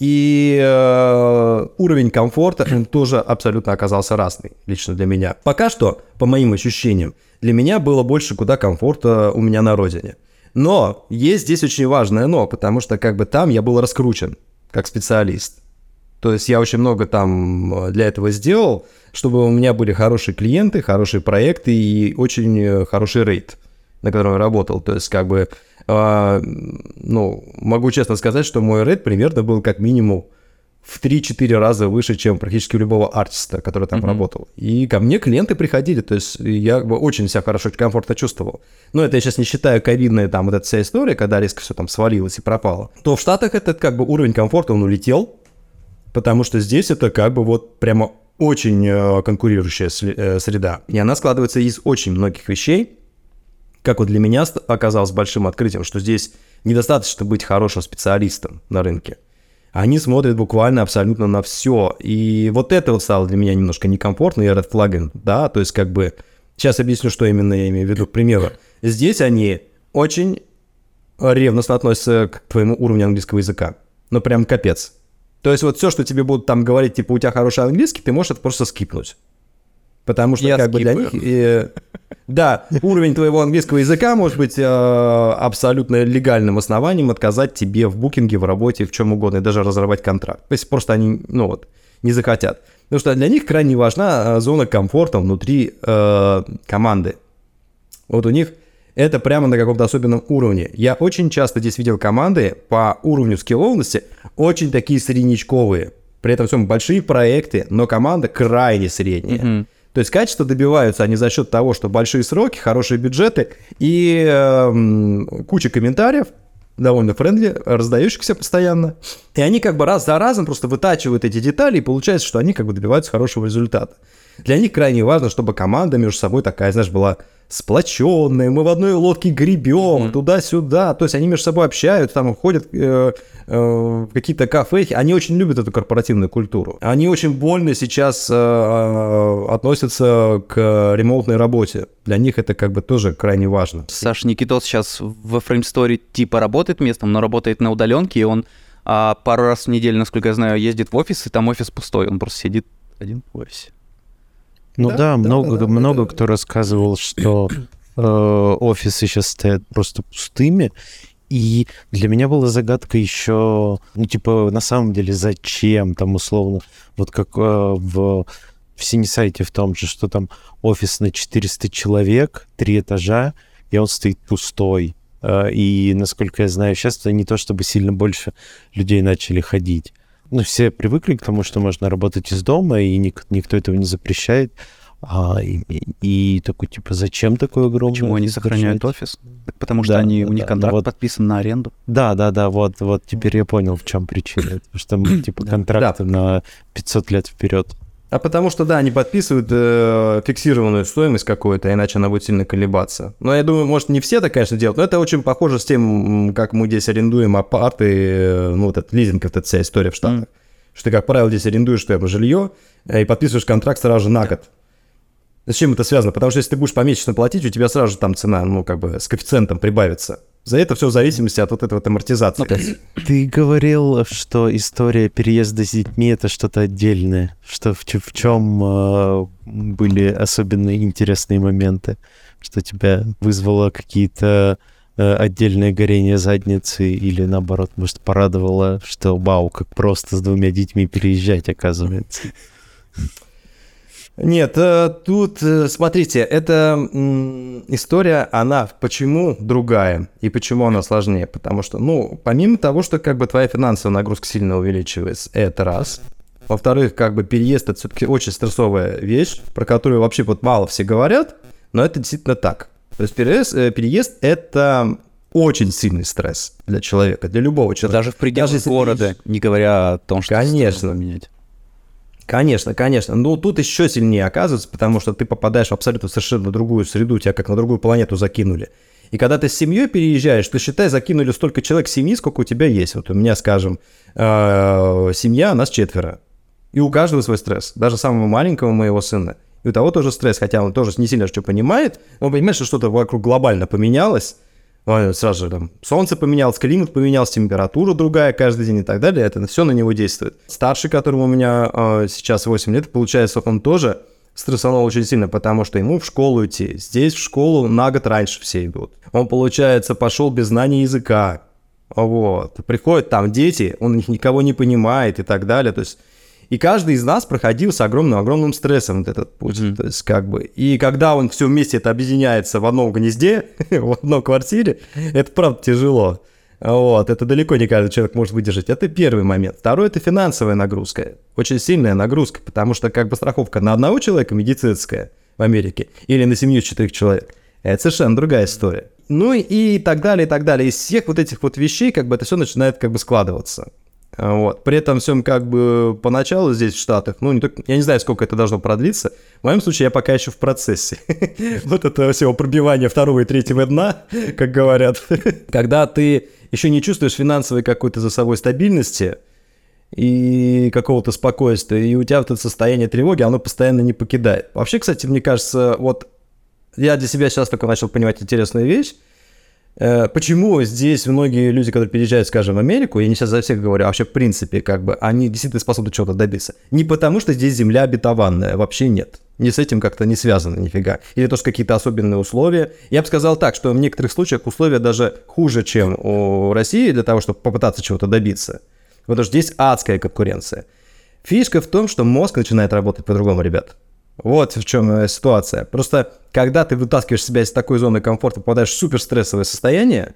И э, уровень комфорта тоже абсолютно оказался разный, лично для меня. Пока что, по моим ощущениям, для меня было больше куда комфорта у меня на родине. Но есть здесь очень важное но, потому что как бы там я был раскручен как специалист. То есть я очень много там э, для этого сделал, чтобы у меня были хорошие клиенты, хорошие проекты и очень э, хороший рейд, на котором я работал. То есть как бы, ну, могу честно сказать, что мой рейд примерно был как минимум в 3-4 раза выше, чем практически у любого артиста, который там mm-hmm. работал. И ко мне клиенты приходили, то есть я очень себя хорошо, комфортно чувствовал. Но это я сейчас не считаю ковидная там вот эта вся история, когда резко все там свалилось и пропало. То в Штатах этот как бы уровень комфорта, он улетел, потому что здесь это как бы вот прямо очень э, конкурирующая э, среда. И она складывается из очень многих вещей, как вот для меня оказалось большим открытием, что здесь недостаточно быть хорошим специалистом на рынке они смотрят буквально абсолютно на все. И вот это вот стало для меня немножко некомфортно, Red Flag, да, то есть как бы... Сейчас объясню, что именно я имею в виду. К примеру, здесь они очень ревностно относятся к твоему уровню английского языка. Ну, прям капец. То есть вот все, что тебе будут там говорить, типа, у тебя хороший английский, ты можешь это просто скипнуть. Потому что, я как скипаю. бы, для них... Э, да, уровень твоего английского языка может быть э, абсолютно легальным основанием отказать тебе в букинге, в работе, в чем угодно, и даже разорвать контракт. То есть просто они, ну вот, не захотят. Потому что для них крайне важна э, зона комфорта внутри э, команды. Вот у них это прямо на каком-то особенном уровне. Я очень часто здесь видел команды по уровню скилловности очень такие среднячковые. При этом всем большие проекты, но команда крайне средняя. Mm-hmm. То есть качество добиваются они за счет того, что большие сроки, хорошие бюджеты и э, куча комментариев, довольно френдли, раздающихся постоянно. И они как бы раз за разом просто вытачивают эти детали, и получается, что они как бы добиваются хорошего результата. Для них крайне важно, чтобы команда между собой такая, знаешь, была сплоченные, мы в одной лодке гребем mm-hmm. туда-сюда. То есть они между собой общаются, там ходят э, э, в какие-то кафе. Они очень любят эту корпоративную культуру. Они очень больно сейчас э, относятся к ремонтной работе. Для них это как бы тоже крайне важно. Саш Никитос сейчас в Story типа работает местом, но работает на удаленке, и он а, пару раз в неделю, насколько я знаю, ездит в офис, и там офис пустой. Он просто сидит один в офисе. Ну да, да, да много, да, много да. кто рассказывал, что э, офисы сейчас стоят просто пустыми, И для меня была загадка еще, ну, типа, на самом деле, зачем там, условно, вот как э, в, в Синесайте в том же, что там офис на 400 человек, три этажа, и он стоит пустой. Э, и, насколько я знаю, сейчас это не то, чтобы сильно больше людей начали ходить. Ну, все привыкли к тому, что можно работать из дома, и ник- никто этого не запрещает. А, и, и такой, типа, зачем такой огромный? Почему они сохраняют офис? Потому что Да, они, да, у них да, контракт вот. подписан на аренду. Да, да, да, вот, вот теперь я понял, в чем причина. Потому что типа, контракты на 500 лет вперед. А потому что, да, они подписывают э, фиксированную стоимость какую-то, иначе она будет сильно колебаться. Но я думаю, может, не все так, конечно, делают, но это очень похоже с тем, как мы здесь арендуем апарты, э, ну, вот этот лизинг, вот эта вся история в Штатах. Что ты, как правило, здесь арендуешь что жилье э, и подписываешь контракт сразу же на год. С чем это связано? Потому что если ты будешь помесячно платить, у тебя сразу же там цена, ну, как бы с коэффициентом прибавится. За это все в зависимости от вот этой вот амортизации. [COUGHS] Ты говорил, что история переезда с детьми это что-то отдельное. Что в, в чем э, были особенно интересные моменты? Что тебя вызвало какие-то э, отдельное горение задницы или наоборот, может, порадовало, что вау, как просто с двумя детьми переезжать, оказывается. [LAUGHS] Нет, э, тут, э, смотрите, эта история, она почему другая и почему она сложнее? Потому что, ну, помимо того, что как бы твоя финансовая нагрузка сильно увеличивается, это раз. Во-вторых, как бы переезд это все-таки очень стрессовая вещь, про которую вообще вот мало все говорят, но это действительно так. То есть переезд, э, переезд это очень сильный стресс для человека, для любого человека. Даже в пределах ты города, не говоря о том, что Конечно. менять. Конечно, конечно. Но тут еще сильнее оказывается, потому что ты попадаешь в абсолютно совершенно другую среду, тебя как на другую планету закинули. И когда ты с семьей переезжаешь, то считай, закинули столько человек семьи, сколько у тебя есть. Вот у меня, скажем, э, семья, нас четверо. И у каждого свой стресс. Даже самого маленького моего сына. И у того тоже стресс, хотя он тоже не сильно что понимает. Он понимает, что что-то вокруг глобально поменялось. Он Сразу же там солнце поменялось, климат поменялся, температура другая каждый день и так далее. Это все на него действует. Старший, которому у меня э, сейчас 8 лет, получается, он тоже стрессанул очень сильно, потому что ему в школу идти. Здесь в школу на год раньше все идут. Он, получается, пошел без знания языка. Вот. Приходят там дети, он их никого не понимает и так далее. То есть и каждый из нас проходил с огромным-огромным стрессом вот этот путь. Мгм. То есть как бы... И когда он все вместе это объединяется в одном гнезде, [LAUGHS] в одной квартире, это правда тяжело. Вот, это далеко не каждый человек может выдержать. Это первый момент. Второй – это финансовая нагрузка. Очень сильная нагрузка, потому что как бы страховка на одного человека медицинская в Америке или на семью четырех человек – это совершенно другая история. Ну и так далее, и так далее. Из всех вот этих вот вещей как бы это все начинает как бы складываться. Вот. При этом всем как бы поначалу здесь в Штатах, ну, не только, я не знаю, сколько это должно продлиться. В моем случае я пока еще в процессе. [LAUGHS] Вот это всего пробивания второго и третьего дна, как говорят. [LAUGHS] Когда ты еще не чувствуешь финансовой какой-то за собой стабильности и какого-то спокойствия, и у тебя вот это состояние тревоги, оно постоянно не покидает. Вообще, кстати, мне кажется, вот я для себя сейчас только начал понимать интересную вещь, Почему здесь многие люди, которые переезжают, скажем, в Америку, я не сейчас за всех говорю, а вообще в принципе, как бы, они действительно способны чего-то добиться. Не потому, что здесь земля обетованная, вообще нет. Не с этим как-то не связано нифига. Или то, что какие-то особенные условия. Я бы сказал так, что в некоторых случаях условия даже хуже, чем у России для того, чтобы попытаться чего-то добиться. Потому что здесь адская конкуренция. Фишка в том, что мозг начинает работать по-другому, ребят. Вот в чем э, ситуация. Просто когда ты вытаскиваешь себя из такой зоны комфорта, попадаешь в суперстрессовое состояние,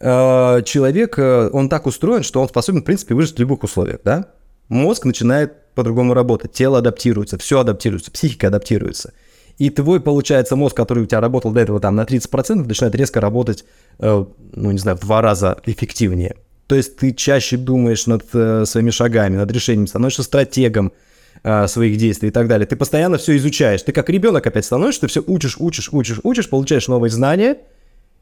э, человек, э, он так устроен, что он способен, в принципе, выжить в любых условиях, да? Мозг начинает по-другому работать, тело адаптируется, все адаптируется, психика адаптируется. И твой, получается, мозг, который у тебя работал до этого там на 30%, начинает резко работать, ну, не знаю, в два раза эффективнее. То есть ты чаще думаешь над своими шагами, над решением, становишься стратегом, э, своих действий и так далее. Ты постоянно все изучаешь. Ты как ребенок опять становишься, ты все учишь, учишь, учишь, учишь, получаешь новые знания,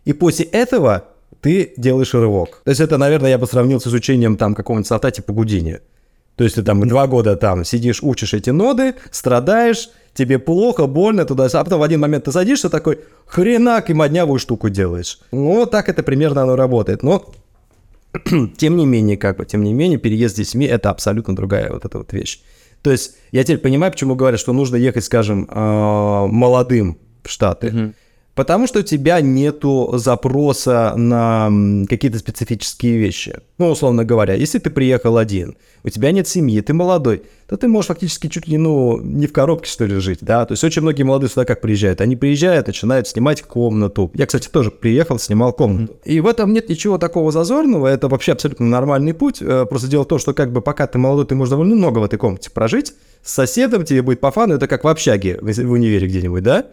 и после этого ты делаешь рывок. То есть это, наверное, я бы сравнил с изучением там какого-нибудь софта типа Гудини. То есть ты там два года там сидишь, учишь эти ноды, страдаешь, тебе плохо, больно, туда а потом в один момент ты садишься такой, хренак, и моднявую штуку делаешь. Ну, вот так это примерно оно работает. Но [CLEARS THROAT] тем не менее, как бы, тем не менее, переезд с детьми – это абсолютно другая вот эта вот вещь. То есть я теперь понимаю, почему говорят, что нужно ехать, скажем, э, молодым в Штаты. Потому что у тебя нету запроса на какие-то специфические вещи. Ну, условно говоря, если ты приехал один, у тебя нет семьи, ты молодой, то ты можешь фактически чуть ли, ну, не в коробке, что ли, жить, да? То есть очень многие молодые сюда как приезжают? Они приезжают, начинают снимать комнату. Я, кстати, тоже приехал, снимал комнату. И в этом нет ничего такого зазорного, это вообще абсолютно нормальный путь. Э, просто дело в том, что как бы пока ты молодой, ты можешь довольно много в этой комнате прожить. С соседом тебе будет по фану, это как в общаге в универе где-нибудь, да?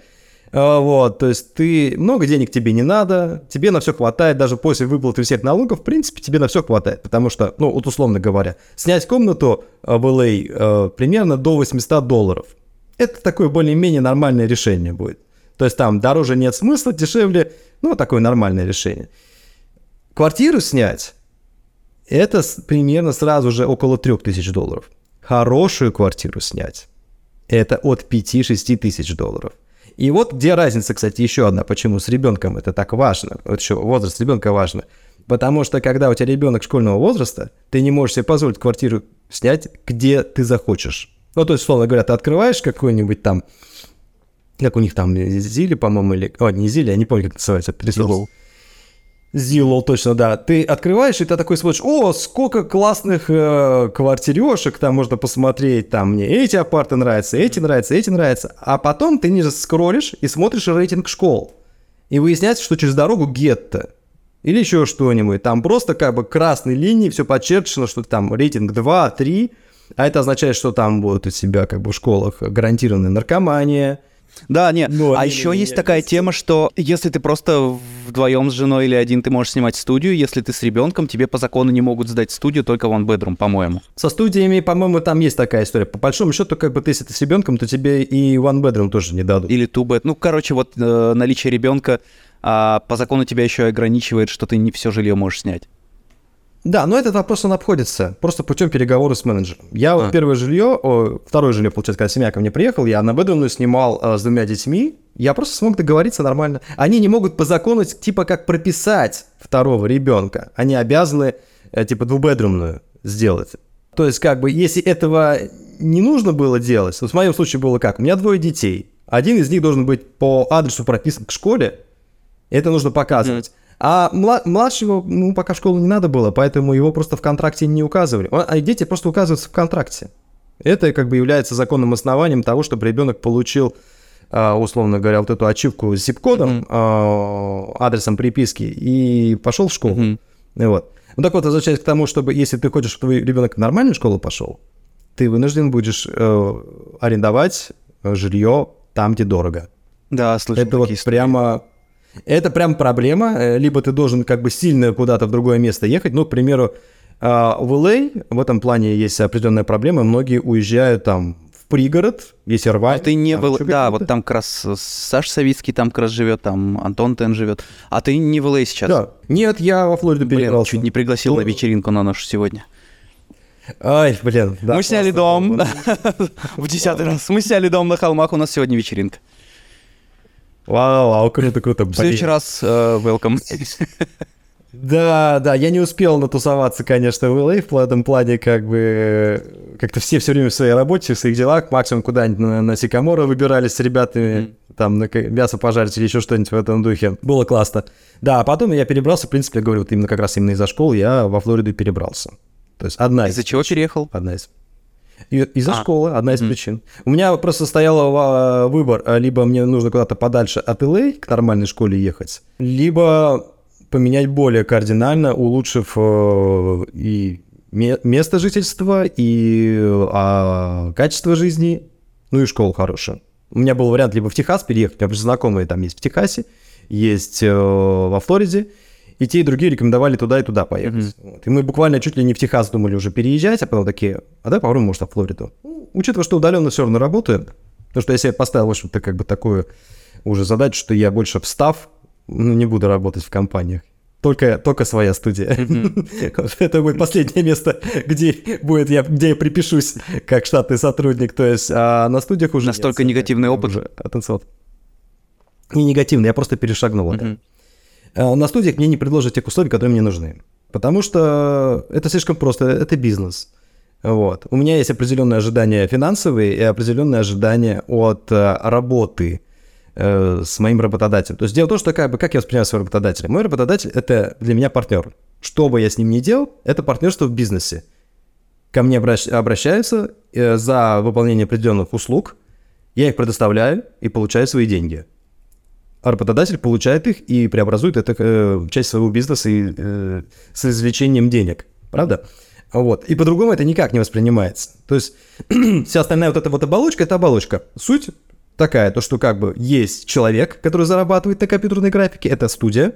А, вот, то есть ты, много денег тебе не надо, тебе на все хватает, даже после выплаты всех налогов, в принципе, тебе на все хватает, потому что, ну, вот условно говоря, снять комнату а, в LA э, примерно до 800 долларов. Это такое более-менее нормальное решение будет. То есть там дороже нет смысла, дешевле, ну, такое нормальное решение. Квартиру снять, это примерно сразу же около 3000 долларов. Хорошую квартиру снять, это от 5-6 тысяч долларов. И вот где разница, кстати, еще одна, почему с ребенком это так важно, вот еще возраст ребенка важно. Потому что когда у тебя ребенок школьного возраста, ты не можешь себе позволить квартиру снять, где ты захочешь. Ну, то есть, условно говоря, ты открываешь какой-нибудь там, как у них там, Зили, по-моему, или... О, не Зили, я не помню, как называется, это Zillow, точно, да. Ты открываешь, и ты такой смотришь, о, сколько классных э, квартирешек, там можно посмотреть, там мне эти апарты нравятся, эти нравятся, эти нравятся. А потом ты ниже скроллишь и смотришь рейтинг школ. И выясняется, что через дорогу гетто. Или еще что-нибудь. Там просто как бы красной линией все подчеркнуто, что там рейтинг 2, 3. А это означает, что там будут у тебя как бы в школах гарантированная наркомания, да, нет. Но а еще есть такая тема, что если ты просто вдвоем с женой или один, ты можешь снимать студию. Если ты с ребенком, тебе по закону не могут сдать студию только one bedroom, по-моему. Со студиями, по-моему, там есть такая история. По большому счету, как бы ты, если ты с ребенком, то тебе и one bedroom тоже не дадут. Или two bed. Ну, короче, вот э, наличие ребенка а по закону тебя еще ограничивает, что ты не все жилье можешь снять. Да, но этот вопрос он обходится просто путем переговора с менеджером. Я а. первое жилье, о, второе жилье, получается, когда семья ко мне приехал, я Бедуну снимал э, с двумя детьми, я просто смог договориться нормально. Они не могут по закону типа как прописать второго ребенка. Они обязаны э, типа двухбедрумную сделать. То есть как бы если этого не нужно было делать, вот в моем случае было как, у меня двое детей, один из них должен быть по адресу прописан к школе, это нужно показывать. А младшего, ну, пока в школу не надо было, поэтому его просто в контракте не указывали. А дети просто указываются в контракте. Это как бы является законным основанием того, чтобы ребенок получил, а, условно говоря, вот эту ачивку с zip-кодом, mm-hmm. адресом приписки и пошел в школу. Mm-hmm. Вот. Ну так вот, возвращаясь к тому, чтобы если ты хочешь, чтобы твой ребенок в нормальную школу пошел, ты вынужден будешь э, арендовать жилье там, где дорого. Да, слышал Это вот истории. прямо это прям проблема. Э, либо ты должен как бы сильно куда-то в другое место ехать. Ну, к примеру, а, в LA в этом плане есть определенная проблема. Многие уезжают там в пригород, если рвать. А ты не в Да, вот там как раз Саш Савицкий там как раз живет, там Антон Тен живет. А ты не в LA сейчас? Да. Нет, я во Флориду перебрался. чуть не пригласил на вечеринку на нашу сегодня. Ай, блин. Да, Мы сняли дом [LAUGHS] в десятый раз. Мы сняли дом на холмах, у нас сегодня вечеринка. Вау, вау, круто, круто. В следующий раз uh, welcome. Да, да, я не успел натусоваться, конечно, в LA в этом плане, как бы, как-то все все время в своей работе, в своих делах, максимум куда-нибудь на, на Сикамора выбирались с ребятами, mm. там, на мясо пожарить или еще что-нибудь в этом духе. Было классно. Да, а потом я перебрался, в принципе, я говорю, вот именно как раз именно из-за школы я во Флориду перебрался. То есть одна из... Из-за чего переехал? Одна из. Из-за а. школы, одна из mm причин. У меня просто стоял а, выбор, либо мне нужно куда-то подальше от LA, к нормальной школе ехать, либо поменять более кардинально, улучшив э, и место жительства, и а, качество жизни, ну и школу хорошую. У меня был вариант либо в Техас переехать, у меня знакомые там есть в Техасе, есть э, во Флориде, и те, и другие рекомендовали туда и туда поехать. Mm-hmm. Вот. И мы буквально чуть ли не в Техас думали уже переезжать, а потом такие, а давай попробуем, может, в Флориду. Ну, учитывая, что удаленно все равно работает, потому что я себе поставил, в общем-то, как бы такую уже задачу, что я больше встав, ну, не буду работать в компаниях. Только, только своя студия. Mm-hmm. [LAUGHS] Это будет последнее место, где будет я, где я припишусь как штатный сотрудник. То есть, а на студиях уже настолько нет, негативный опыт. Уже, Не негативный, я просто перешагнул. Mm-hmm. Э, на студиях мне не предложат тех условий, которые мне нужны. Потому что это слишком просто, это бизнес. Вот. У меня есть определенные ожидания финансовые и определенные ожидания от э, работы э, с моим работодателем. То есть дело в том, что как бы, как я воспринимаю своего работодателя? Мой работодатель – это для меня партнер. Что бы я с ним ни делал, это партнерство в бизнесе. Ко мне обращ, обращаются э, за выполнение определенных услуг, я их предоставляю и получаю свои деньги. А работодатель получает их и преобразует это э, часть своего бизнеса и э, с извлечением денег. Правда? Вот. И по-другому это никак не воспринимается. То есть [CLEARS THROAT] вся остальная вот эта вот оболочка – это оболочка. Суть такая, то что как бы есть человек, который зарабатывает на компьютерной графике, это студия,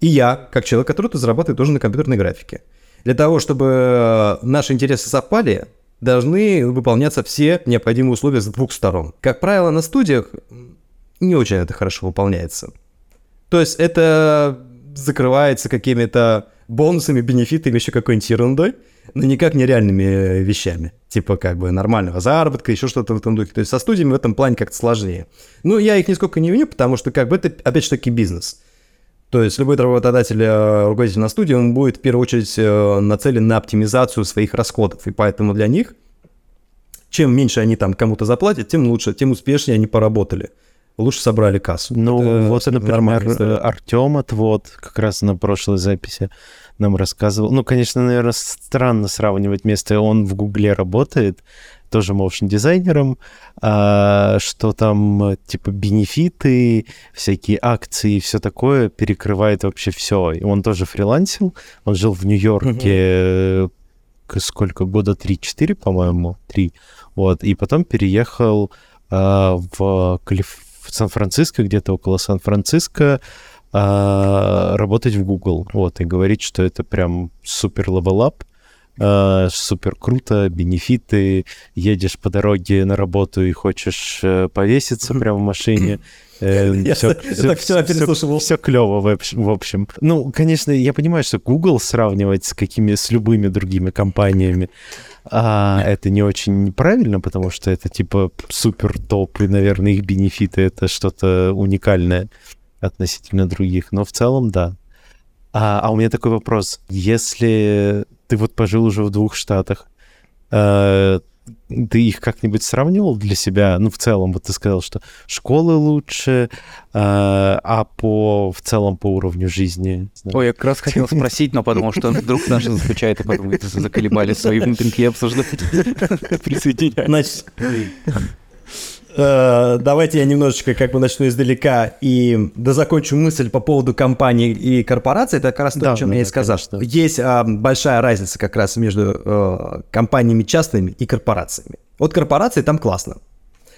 и я, как человек, который зарабатывает тоже на компьютерной графике. Для того, чтобы э, наши интересы совпали, должны выполняться все необходимые условия с двух сторон. Как правило, на студиях не очень это хорошо выполняется. То есть это закрывается какими-то бонусами, бенефитами, еще какой-нибудь ерундой, но никак не реальными э, вещами. Типа как бы нормального заработка, еще что-то в этом духе. То есть со студиями в этом плане как-то сложнее. Ну, я их нисколько не виню, потому что как бы это, опять же таки, бизнес. То есть любой работодатель, э, руководитель на студии, он будет в первую очередь э, нацелен на оптимизацию своих расходов. И поэтому для них, чем меньше они там кому-то заплатят, тем лучше, тем успешнее они поработали лучше собрали кассу. Ну, это вот, например, Артем Отвод как раз на прошлой записи нам рассказывал. Ну, конечно, наверное, странно сравнивать место. Он в Гугле работает, тоже моушн-дизайнером, а, что там, типа, бенефиты, всякие акции и все такое перекрывает вообще все. И он тоже фрилансил, он жил в Нью-Йорке сколько, года 3-4, по-моему, 3. Вот, и потом переехал а, в, Калиф... в Сан-Франциско, где-то около Сан-Франциско, а, работать в Google. Вот, и говорить, что это прям супер level up, а, супер круто, бенефиты, едешь по дороге на работу и хочешь э, повеситься прямо в машине. [COUGHS] Э, я все, так вчера переслушивал. Все, клево, в общем. Ну, конечно, я понимаю, что Google сравнивать с какими, с любыми другими компаниями, а, это не очень правильно, потому что это типа супер топ, и, наверное, их бенефиты это что-то уникальное относительно других. Но в целом, да. А, а у меня такой вопрос. Если ты вот пожил уже в двух штатах, э, ты их как-нибудь сравнивал для себя? Ну, в целом, вот ты сказал, что школы лучше, э, а по в целом по уровню жизни. Ой, я как раз хотел спросить, но подумал, что вдруг наши заскучают и подумают, заколебали свои внутренние обсуждать. Присоединяйтесь. Э, давайте я немножечко как бы начну издалека и да закончу мысль по поводу компаний и корпораций. Это как раз то, да, о чем я и сказал. Конечно. Есть а, большая разница как раз между а, компаниями частными и корпорациями. Вот корпорации там классно.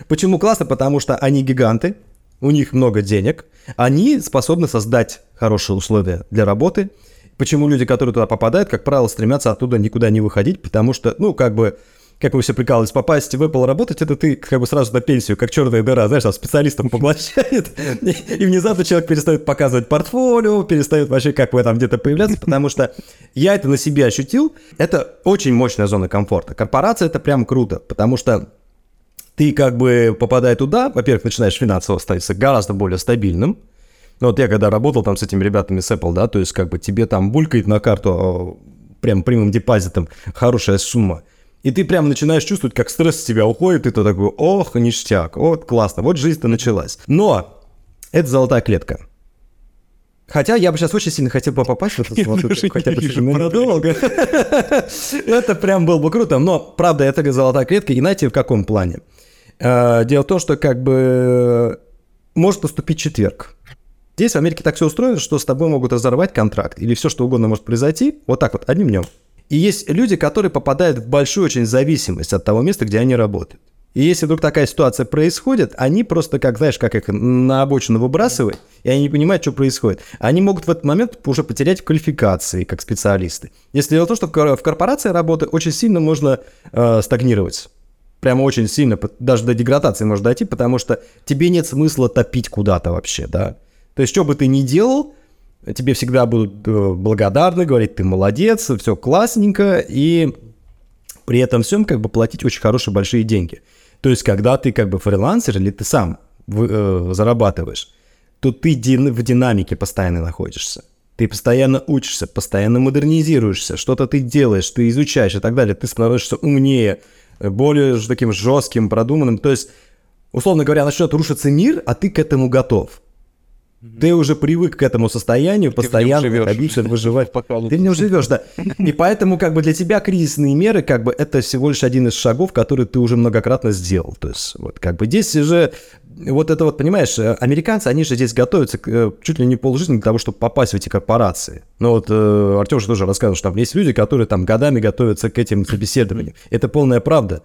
Почему классно? Потому что они гиганты, у них много денег, они способны создать хорошие условия для работы. Почему люди, которые туда попадают, как правило, стремятся оттуда никуда не выходить, потому что, ну, как бы как вы все прикалываетесь, попасть в Apple работать, это ты как бы сразу на пенсию, как черная дыра, знаешь, там специалистов поглощает, [LAUGHS] и внезапно человек перестает показывать портфолио, перестает вообще как бы там где-то появляться, потому что я это на себе ощутил, это очень мощная зона комфорта. Корпорация это прям круто, потому что ты как бы попадая туда, во-первых, начинаешь финансово становиться гораздо более стабильным, ну вот я когда работал там с этими ребятами с Apple, да, то есть как бы тебе там булькает на карту а, прям прямым депозитом хорошая сумма, и ты прям начинаешь чувствовать, как стресс с тебя уходит, и ты такой, ох, ништяк, вот классно, вот жизнь-то началась. Но это золотая клетка. Хотя я бы сейчас очень сильно хотел бы попасть в эту золотую клетку, хотя бы ненадолго. [LAUGHS] Это прям было бы круто. Но, правда, это золотая клетка, и знаете, в каком плане? Э, дело в том, что как бы может наступить четверг. Здесь в Америке так все устроено, что с тобой могут разорвать контракт, или все что угодно может произойти, вот так вот, одним днем. И есть люди, которые попадают в большую очень зависимость от того места, где они работают. И если вдруг такая ситуация происходит, они просто, как знаешь, как их на обочину выбрасывают, и они не понимают, что происходит. Они могут в этот момент уже потерять квалификации как специалисты. Если дело в том, что в корпорации работы очень сильно можно э, стагнировать. Прямо очень сильно, даже до деградации может дойти, потому что тебе нет смысла топить куда-то вообще, да. То есть, что бы ты ни делал, тебе всегда будут э, благодарны, говорить, ты молодец, все классненько, и при этом всем как бы платить очень хорошие большие деньги. То есть, когда ты как бы фрилансер или ты сам э, зарабатываешь, то ты дин- в динамике постоянно находишься. Ты постоянно учишься, постоянно модернизируешься, что-то ты делаешь, ты изучаешь и так далее. Ты становишься умнее, более таким жестким, продуманным. То есть условно говоря, начнет рушиться мир, а ты к этому готов. Ты уже привык к этому состоянию, ты постоянно ходить, [LAUGHS] выживать. Ты в нем живешь, да. И поэтому как бы для тебя кризисные меры, как бы это всего лишь один из шагов, который ты уже многократно сделал. То есть вот как бы здесь уже вот это вот, понимаешь, э, американцы, они же здесь готовятся э, чуть ли не полжизни для того, чтобы попасть в эти корпорации. Ну вот э, Артем же тоже рассказывал, что там есть люди, которые там годами готовятся к этим собеседованиям. Это полная правда.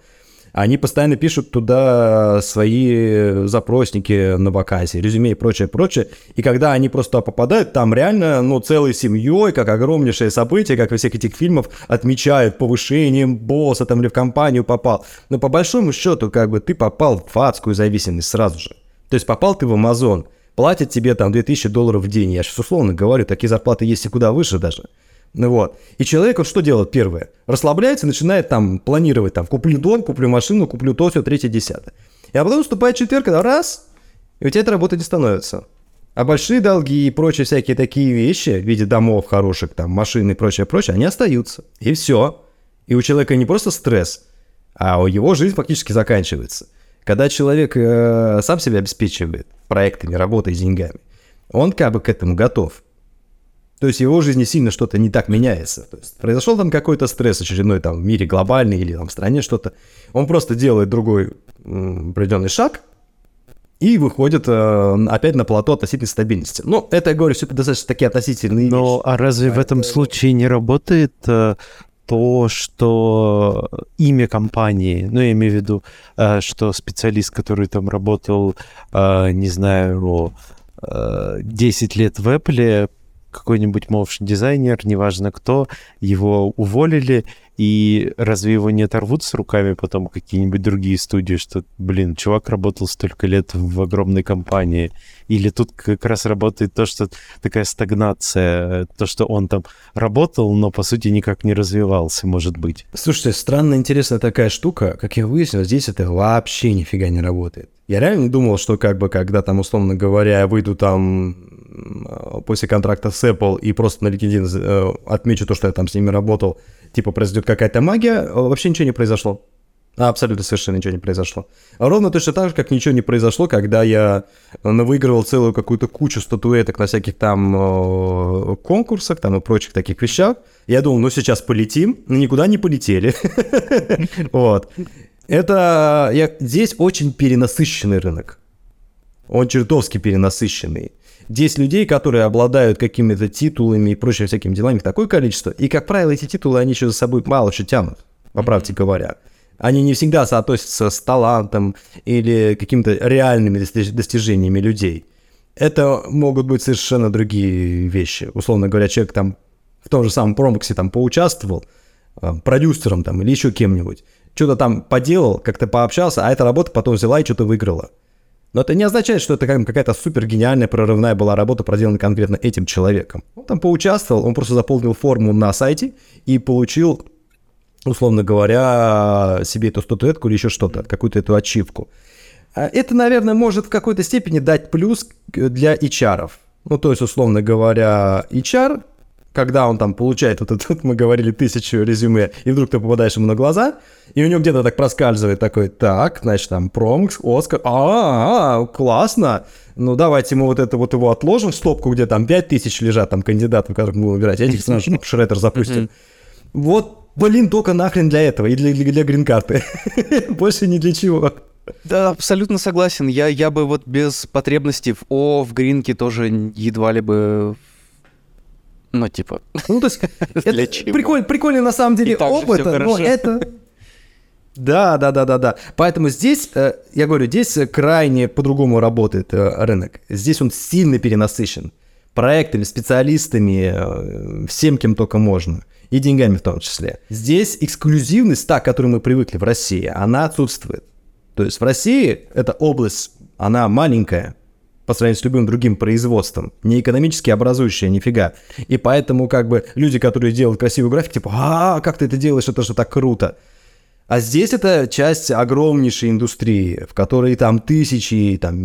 Они постоянно пишут туда свои запросники на вакансии, резюме и прочее, прочее. И когда они просто попадают, там реально, ну, целой семьей, как огромнейшее событие, как во всех этих фильмах, отмечают повышением босса, там, или в компанию попал. Но по большому счету, как бы, ты попал в адскую зависимость сразу же. То есть попал ты в Амазон, платят тебе там 2000 долларов в день. Я сейчас условно говорю, такие зарплаты есть и куда выше даже. Ну вот. И человек вот что делает первое? Расслабляется, начинает там планировать, там, куплю дом, куплю машину, куплю то, все, третье, десятое. И а потом наступает четверг, когда раз, и у тебя эта работа не становится. А большие долги и прочие всякие такие вещи в виде домов хороших, там, машин и прочее, прочее, они остаются. И все. И у человека не просто стресс, а у его жизнь фактически заканчивается. Когда человек э, сам себя обеспечивает проектами, работой, деньгами, он как бы к этому готов. То есть в его жизни сильно что-то не так меняется. То есть произошел там какой-то стресс очередной там в мире глобальный или там в стране что-то. Он просто делает другой определенный шаг и выходит э, опять на плато относительной стабильности. Ну, это, я говорю, все достаточно такие относительные Но, вещи. а разве а в этом это... случае не работает э, то, что имя компании, ну, я имею в виду, э, что специалист, который там работал, э, не знаю, 10 э, лет в Apple, какой-нибудь motion дизайнер, неважно кто, его уволили, и разве его не оторвут с руками потом какие-нибудь другие студии, что, блин, чувак работал столько лет в огромной компании, или тут как раз работает то, что такая стагнация, то, что он там работал, но, по сути, никак не развивался, может быть. Слушайте, странно интересная такая штука, как я выяснил, здесь это вообще нифига не работает. Я реально думал, что как бы, когда там, условно говоря, я выйду там после контракта с Apple и просто на LinkedIn э, отмечу то, что я там с ними работал, типа произойдет какая-то магия, э, вообще ничего не произошло. Абсолютно совершенно ничего не произошло. Ровно точно так же, как ничего не произошло, когда я выигрывал целую какую-то кучу статуэток на всяких там конкурсах там и прочих таких вещах. Я думал, ну сейчас полетим, но никуда не полетели. [LAUGHS] Вот. Это я, здесь очень перенасыщенный рынок. Он чертовски перенасыщенный. Здесь людей, которые обладают какими-то титулами и прочими всякими делами, такое количество. И, как правило, эти титулы, они еще за собой мало что тянут, по правде говоря. Они не всегда соотносятся с талантом или какими-то реальными достижениями людей. Это могут быть совершенно другие вещи. Условно говоря, человек там в том же самом промоксе там поучаствовал, э, продюсером там или еще кем-нибудь, что-то там поделал, как-то пообщался, а эта работа потом взяла и что-то выиграла. Но это не означает, что это какая-то супер гениальная прорывная была работа, проделана конкретно этим человеком. Он там поучаствовал, он просто заполнил форму на сайте и получил, условно говоря, себе эту статуэтку или еще что-то, какую-то эту ачивку. А это, наверное, может в какой-то степени дать плюс для HR. Ну, то есть, условно говоря, HR когда он там получает вот этот, мы говорили, тысячу резюме, и вдруг ты попадаешь ему на глаза, и у него где-то так проскальзывает такой, так, значит, там, промокс, Оскар, а, -а, -а классно, ну давайте мы вот это вот его отложим в стопку, где там 5 тысяч лежат там кандидатов, которых мы будем выбирать, этих сразу шредер запустим. Вот, блин, только нахрен для этого и для, для, для грин-карты. [LAUGHS] Больше ни для чего. Да, абсолютно согласен. Я, я бы вот без потребности в О, в гринке тоже едва ли бы ну, типа... [LAUGHS] Ну, то есть, [LAUGHS] это прикольно, прикольно на самом деле опыт, но это... Да, да, да, да, да. Поэтому здесь, э, я говорю, здесь крайне по-другому работает э, рынок. Здесь он сильно перенасыщен. Проектами, специалистами, э, всем, кем только можно. И деньгами в том числе. Здесь эксклюзивность, та, к которой мы привыкли в России, она отсутствует. То есть в России эта область, она маленькая, по сравнению с любым другим производством, не экономически образующее нифига. И поэтому как бы люди, которые делают красивую графику, типа, а, как ты это делаешь, это же так круто. А здесь это часть огромнейшей индустрии, в которой там тысячи, там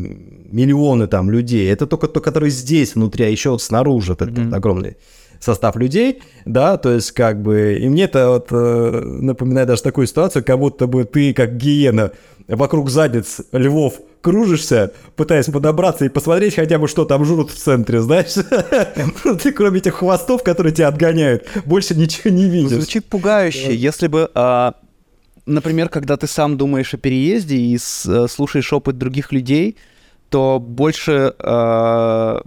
миллионы там людей. Это только то, который здесь внутри, а еще вот снаружи этот, mm-hmm. огромный состав людей, да, то есть как бы, и мне это вот э, напоминает даже такую ситуацию, как будто бы ты как гиена вокруг задниц львов кружишься, пытаясь подобраться и посмотреть хотя бы, что там жрут в центре, знаешь? [LAUGHS] Ты кроме этих хвостов, которые тебя отгоняют, больше ничего не видишь. Звучит пугающе. Если бы а, например, когда ты сам думаешь о переезде и с, слушаешь опыт других людей, то больше э,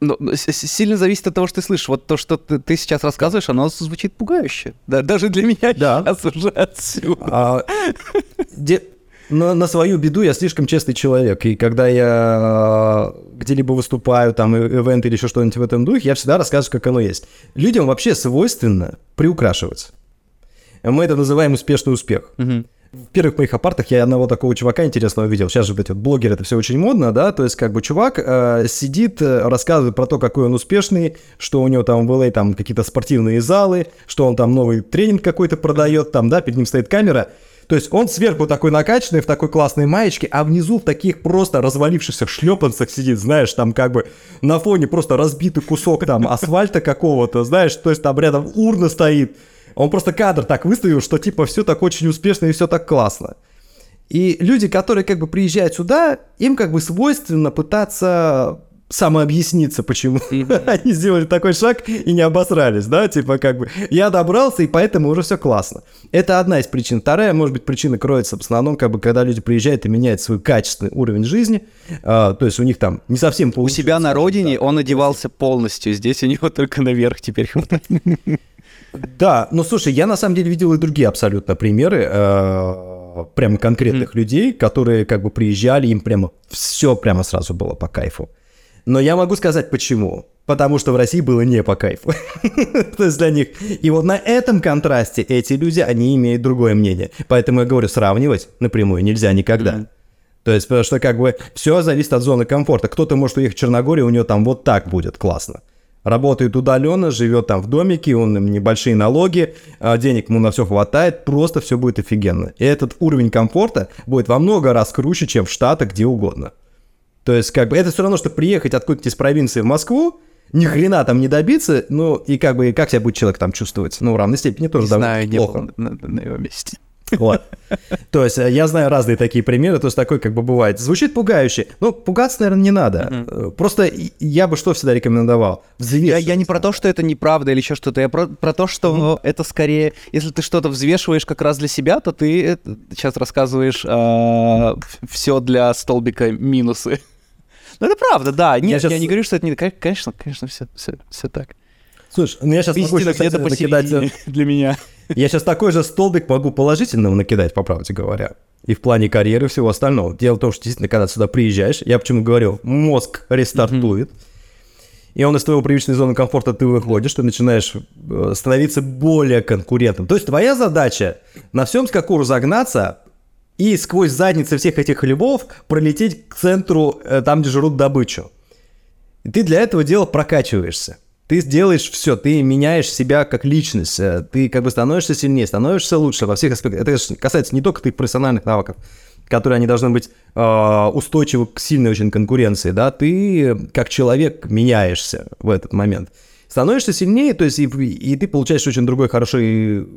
ну, сильно зависит от того, что ты слышишь. Вот то, что ты, ты сейчас рассказываешь, оно звучит пугающе. Да, даже для меня да. [LAUGHS] сейчас уже отсюда. А, де, на, на свою беду я слишком честный человек. И когда я где-либо выступаю, там, ивент или еще что-нибудь в этом духе, я всегда рассказываю, как оно есть. Людям вообще свойственно приукрашивать. Мы это называем успешный успех. Угу в первых моих апартах я одного такого чувака интересного видел. Сейчас же вот эти вот блогеры, это все очень модно, да, то есть как бы чувак э, сидит, э, рассказывает про то, какой он успешный, что у него там в LA там какие-то спортивные залы, что он там новый тренинг какой-то продает, там, да, перед ним стоит камера. То есть он сверху такой накачанный, в такой классной маечке, а внизу в таких просто развалившихся шлепанцах сидит, знаешь, там как бы на фоне просто разбитый кусок там [LAUGHS] асфальта какого-то, знаешь, то есть там рядом урна стоит, он просто кадр так выставил, что типа все так очень успешно и все так классно. И люди, которые как бы приезжают сюда, им как бы свойственно пытаться самообъясниться, почему [LAUGHS] они сделали такой шаг и не обосрались, да, типа как бы я добрался и поэтому уже все классно. Это одна из причин. Вторая, может быть, причина кроется в основном, как бы, когда люди приезжают и меняют свой качественный уровень жизни, а, то есть у них там не совсем У себя на родине он одевался полностью, здесь у него [LAUGHS] только наверх теперь Да, ну слушай, я на самом деле видел и другие абсолютно примеры, э, прям конкретных mm. людей, которые как бы приезжали, им прямо все прямо сразу было по кайфу. Но я могу сказать почему. Потому что в России было не по кайфу. [LAUGHS] То есть для них. И вот на этом контрасте эти люди, они имеют другое мнение. Поэтому я говорю, сравнивать напрямую нельзя никогда. Mm-hmm. То есть, потому что как бы все зависит от зоны комфорта. Кто-то может уехать в Черногорию, у него там вот так будет классно работает удаленно, живет там в домике, он небольшие налоги, а денег ему на все хватает, просто все будет офигенно. И этот уровень комфорта будет во много раз круче, чем в Штатах, где угодно. То есть, как бы, это все равно, что приехать откуда-то из провинции в Москву, ни хрена там не добиться, ну, и как бы, как себя будет человек там чувствовать? Ну, в равной степени тоже не знаю, плохо. Не был на, на, его месте. Вот. То есть э, я знаю разные такие примеры, то есть такой как бы бывает. Звучит пугающе. Ну, пугаться, наверное, не надо. Угу. Просто я бы что всегда рекомендовал? Я, я не про то, что это неправда или еще что-то, я про, про то, что угу. это скорее, если ты что-то взвешиваешь как раз для себя, то ты сейчас рассказываешь э, а, все для столбика минусы. Ну, это правда, да. Нет, я, сейчас... я не говорю, что это не... Конечно, конечно, все, все, все так. Слушай, ну я сейчас могу где-то накидать для меня. [LAUGHS] Я сейчас такой же столбик могу положительного накидать, по правде говоря. И в плане карьеры и всего остального. Дело в том, что действительно, когда сюда приезжаешь, я почему говорю, мозг рестартует, и он из твоего привычной зоны комфорта ты выходишь, ты начинаешь э, становиться более конкурентным. То есть твоя задача на всем скаку разогнаться и сквозь задницы всех этих хлебов пролететь к центру, э, там, где жрут добычу. И ты для этого дела прокачиваешься ты сделаешь все, ты меняешь себя как личность, э, ты как бы становишься сильнее, становишься лучше во всех аспектах. Это касается не только твоих профессиональных навыков, которые они должны быть э, устойчивы к сильной очень конкуренции, да, ты как человек меняешься в этот момент. Становишься сильнее, то есть и, и ты получаешь очень другой хороший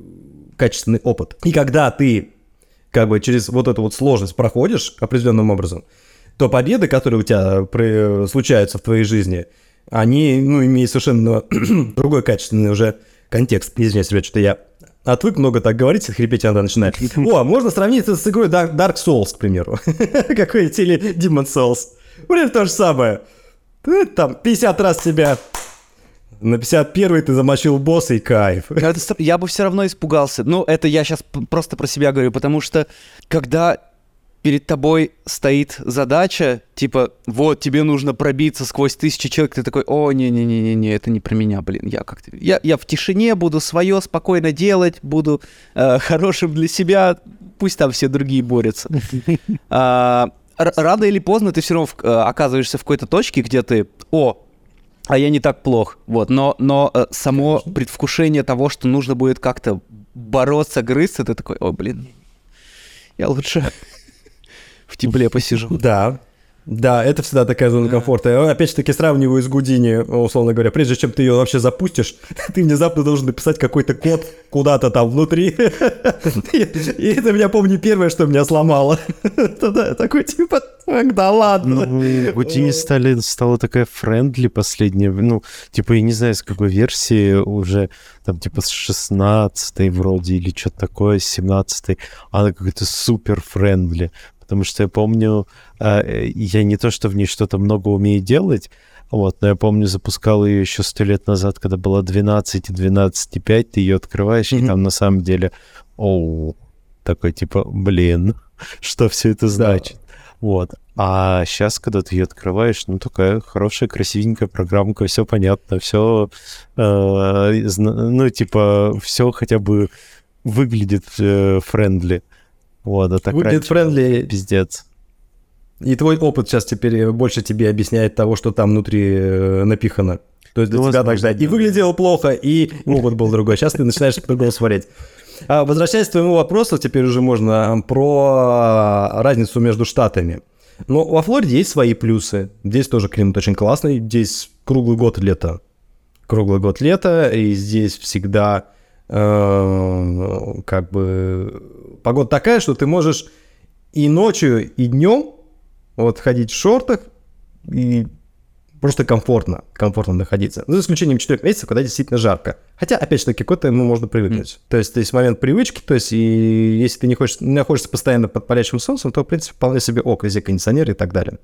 качественный опыт. И когда ты как бы через вот эту вот сложность проходишь определенным образом, то победы, которые у тебя случаются в твоей жизни – они, ну, имеют совершенно [CLEARS THROAT] другой качественный уже контекст. Извиняюсь, ребят, что я отвык много так говорить, хрипеть иногда начинает. О, можно сравнить это с игрой Dark Souls, к примеру. [LAUGHS] Какой-нибудь или Demon Souls. Блин, то же самое. Ты там 50 раз себя на 51 ты замочил босса и кайф. я бы все равно испугался. Ну, это я сейчас просто про себя говорю, потому что когда перед тобой стоит задача, типа, вот, тебе нужно пробиться сквозь тысячи человек, ты такой, о, не-не-не-не, это не про меня, блин, я как-то... Я, я в тишине буду свое спокойно делать, буду э, хорошим для себя, пусть там все другие борются. А, рано или поздно ты все равно э, оказываешься в какой-то точке, где ты, о, а я не так плох, вот, но, но э, само предвкушение того, что нужно будет как-то бороться, грызться, ты такой, о, блин, я лучше [LAUGHS] в тепле посижу. Да. Да, это всегда такая зона комфорта. Я опять же таки сравниваю с Гудини, условно говоря. Прежде чем ты ее вообще запустишь, [LAUGHS] ты внезапно должен написать какой-то код куда-то там внутри. [LAUGHS] И это меня, помню, первое, что меня сломало. [LAUGHS] Такой типа, да ладно. Ну, Гудини стали, стала такая френдли последняя. Ну, типа, я не знаю, с какой версии уже, там, типа, с 16 вроде, или что-то такое, с 17 Она какая-то супер френдли потому что я помню, э, я не то, что в ней что-то много умею делать, вот, но я помню, запускал ее еще сто лет назад, когда было 12 и 12,5, ты ее открываешь, mm-hmm. и там на самом деле, оу, такой типа, блин, [LAUGHS] что все это значит? Да. Вот. А сейчас, когда ты ее открываешь, ну, такая хорошая, красивенькая программка, все понятно, все, э, ну, типа, все хотя бы выглядит friendly. Э, вот, а так Выглядит friendly. Пиздец. И твой опыт сейчас теперь больше тебе объясняет того, что там внутри э, напихано. То есть для ну, тебя так ждать. И выглядело плохо, и опыт был другой. Сейчас ты начинаешь по-другому смотреть. А, возвращаясь к твоему вопросу, теперь уже можно а, про разницу между штатами. Но во Флориде есть свои плюсы. Здесь тоже климат очень классный. Здесь круглый год лето. Круглый год лето, и здесь всегда как бы погода такая, что ты можешь и ночью, и днем вот ходить в шортах, и просто комфортно, комфортно находиться. Ну, за исключением 4 месяцев, когда действительно жарко. Хотя, опять же таки, какой-то ему можно привыкнуть. Mm. То есть, есть момент привычки, то есть, и если ты не хочешь, не находишься постоянно под палящим солнцем, то, в принципе, вполне себе ок, везде кондиционер и так далее.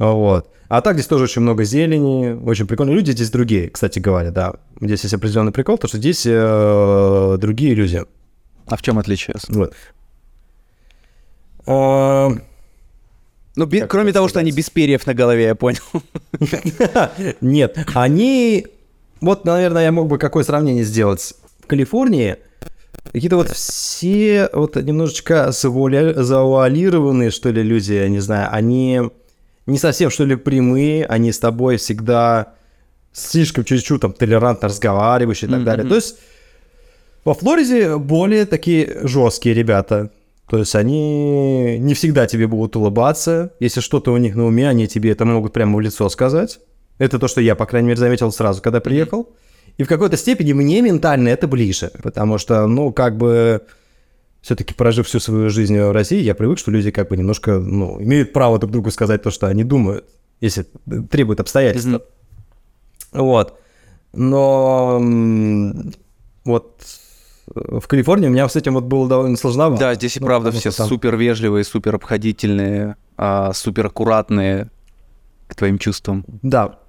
Вот. А так здесь тоже очень много зелени, очень прикольно. Люди здесь другие, кстати говоря, да. Здесь есть определенный прикол, потому что здесь э, другие люди. А в чем отличие? Вот. А... Ну, би- кроме того, что они без перьев на голове, я понял. [LAUGHS] Нет, они... Вот, наверное, я мог бы какое сравнение сделать. В Калифорнии какие-то вот все вот немножечко завуалированные, что ли, люди, я не знаю, они не совсем, что ли, прямые, они с тобой всегда слишком чуть-чуть там толерантно разговаривающие и так mm-hmm. далее. То есть во Флориде более такие жесткие ребята. То есть они не всегда тебе будут улыбаться. Если что-то у них на уме, они тебе это могут прямо в лицо сказать. Это то, что я, по крайней мере, заметил сразу, когда приехал. И в какой-то степени мне ментально это ближе, потому что, ну, как бы, все-таки прожив всю свою жизнь в России, я привык, что люди как бы немножко, ну, имеют право друг другу сказать то, что они думают, если требуют обстоятельства. Mm-hmm. Вот. Но вот в Калифорнии у меня с этим вот было довольно сложновато. Да, здесь и ну, правда все там... супер вежливые, супер обходительные, а, супер аккуратные к твоим чувствам. Да,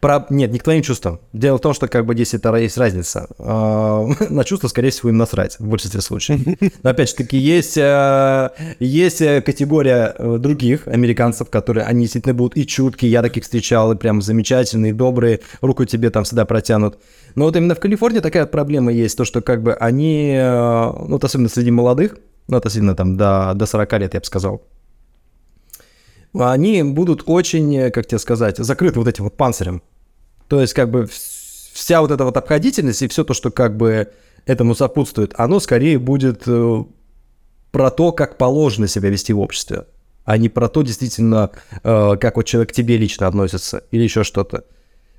про... Нет, не к твоим чувствам. Дело в том, что как бы здесь это есть разница. А, [LAUGHS] на чувства, скорее всего, им насрать в большинстве случаев. Но опять же таки, есть, э, есть э, категория э, других американцев, которые, они действительно будут и чуткие, я таких встречал, и прям замечательные, добрые, руку тебе там всегда протянут. Но вот именно в Калифорнии такая проблема есть, то, что как бы они, ну, вот особенно среди молодых, ну, относительно там до, до 40 лет, я бы сказал, они будут очень, как тебе сказать, закрыты вот этим вот панцирем. То есть как бы вся вот эта вот обходительность и все то, что как бы этому сопутствует, оно скорее будет э, про то, как положено себя вести в обществе, а не про то, действительно, э, как вот человек к тебе лично относится или еще что-то.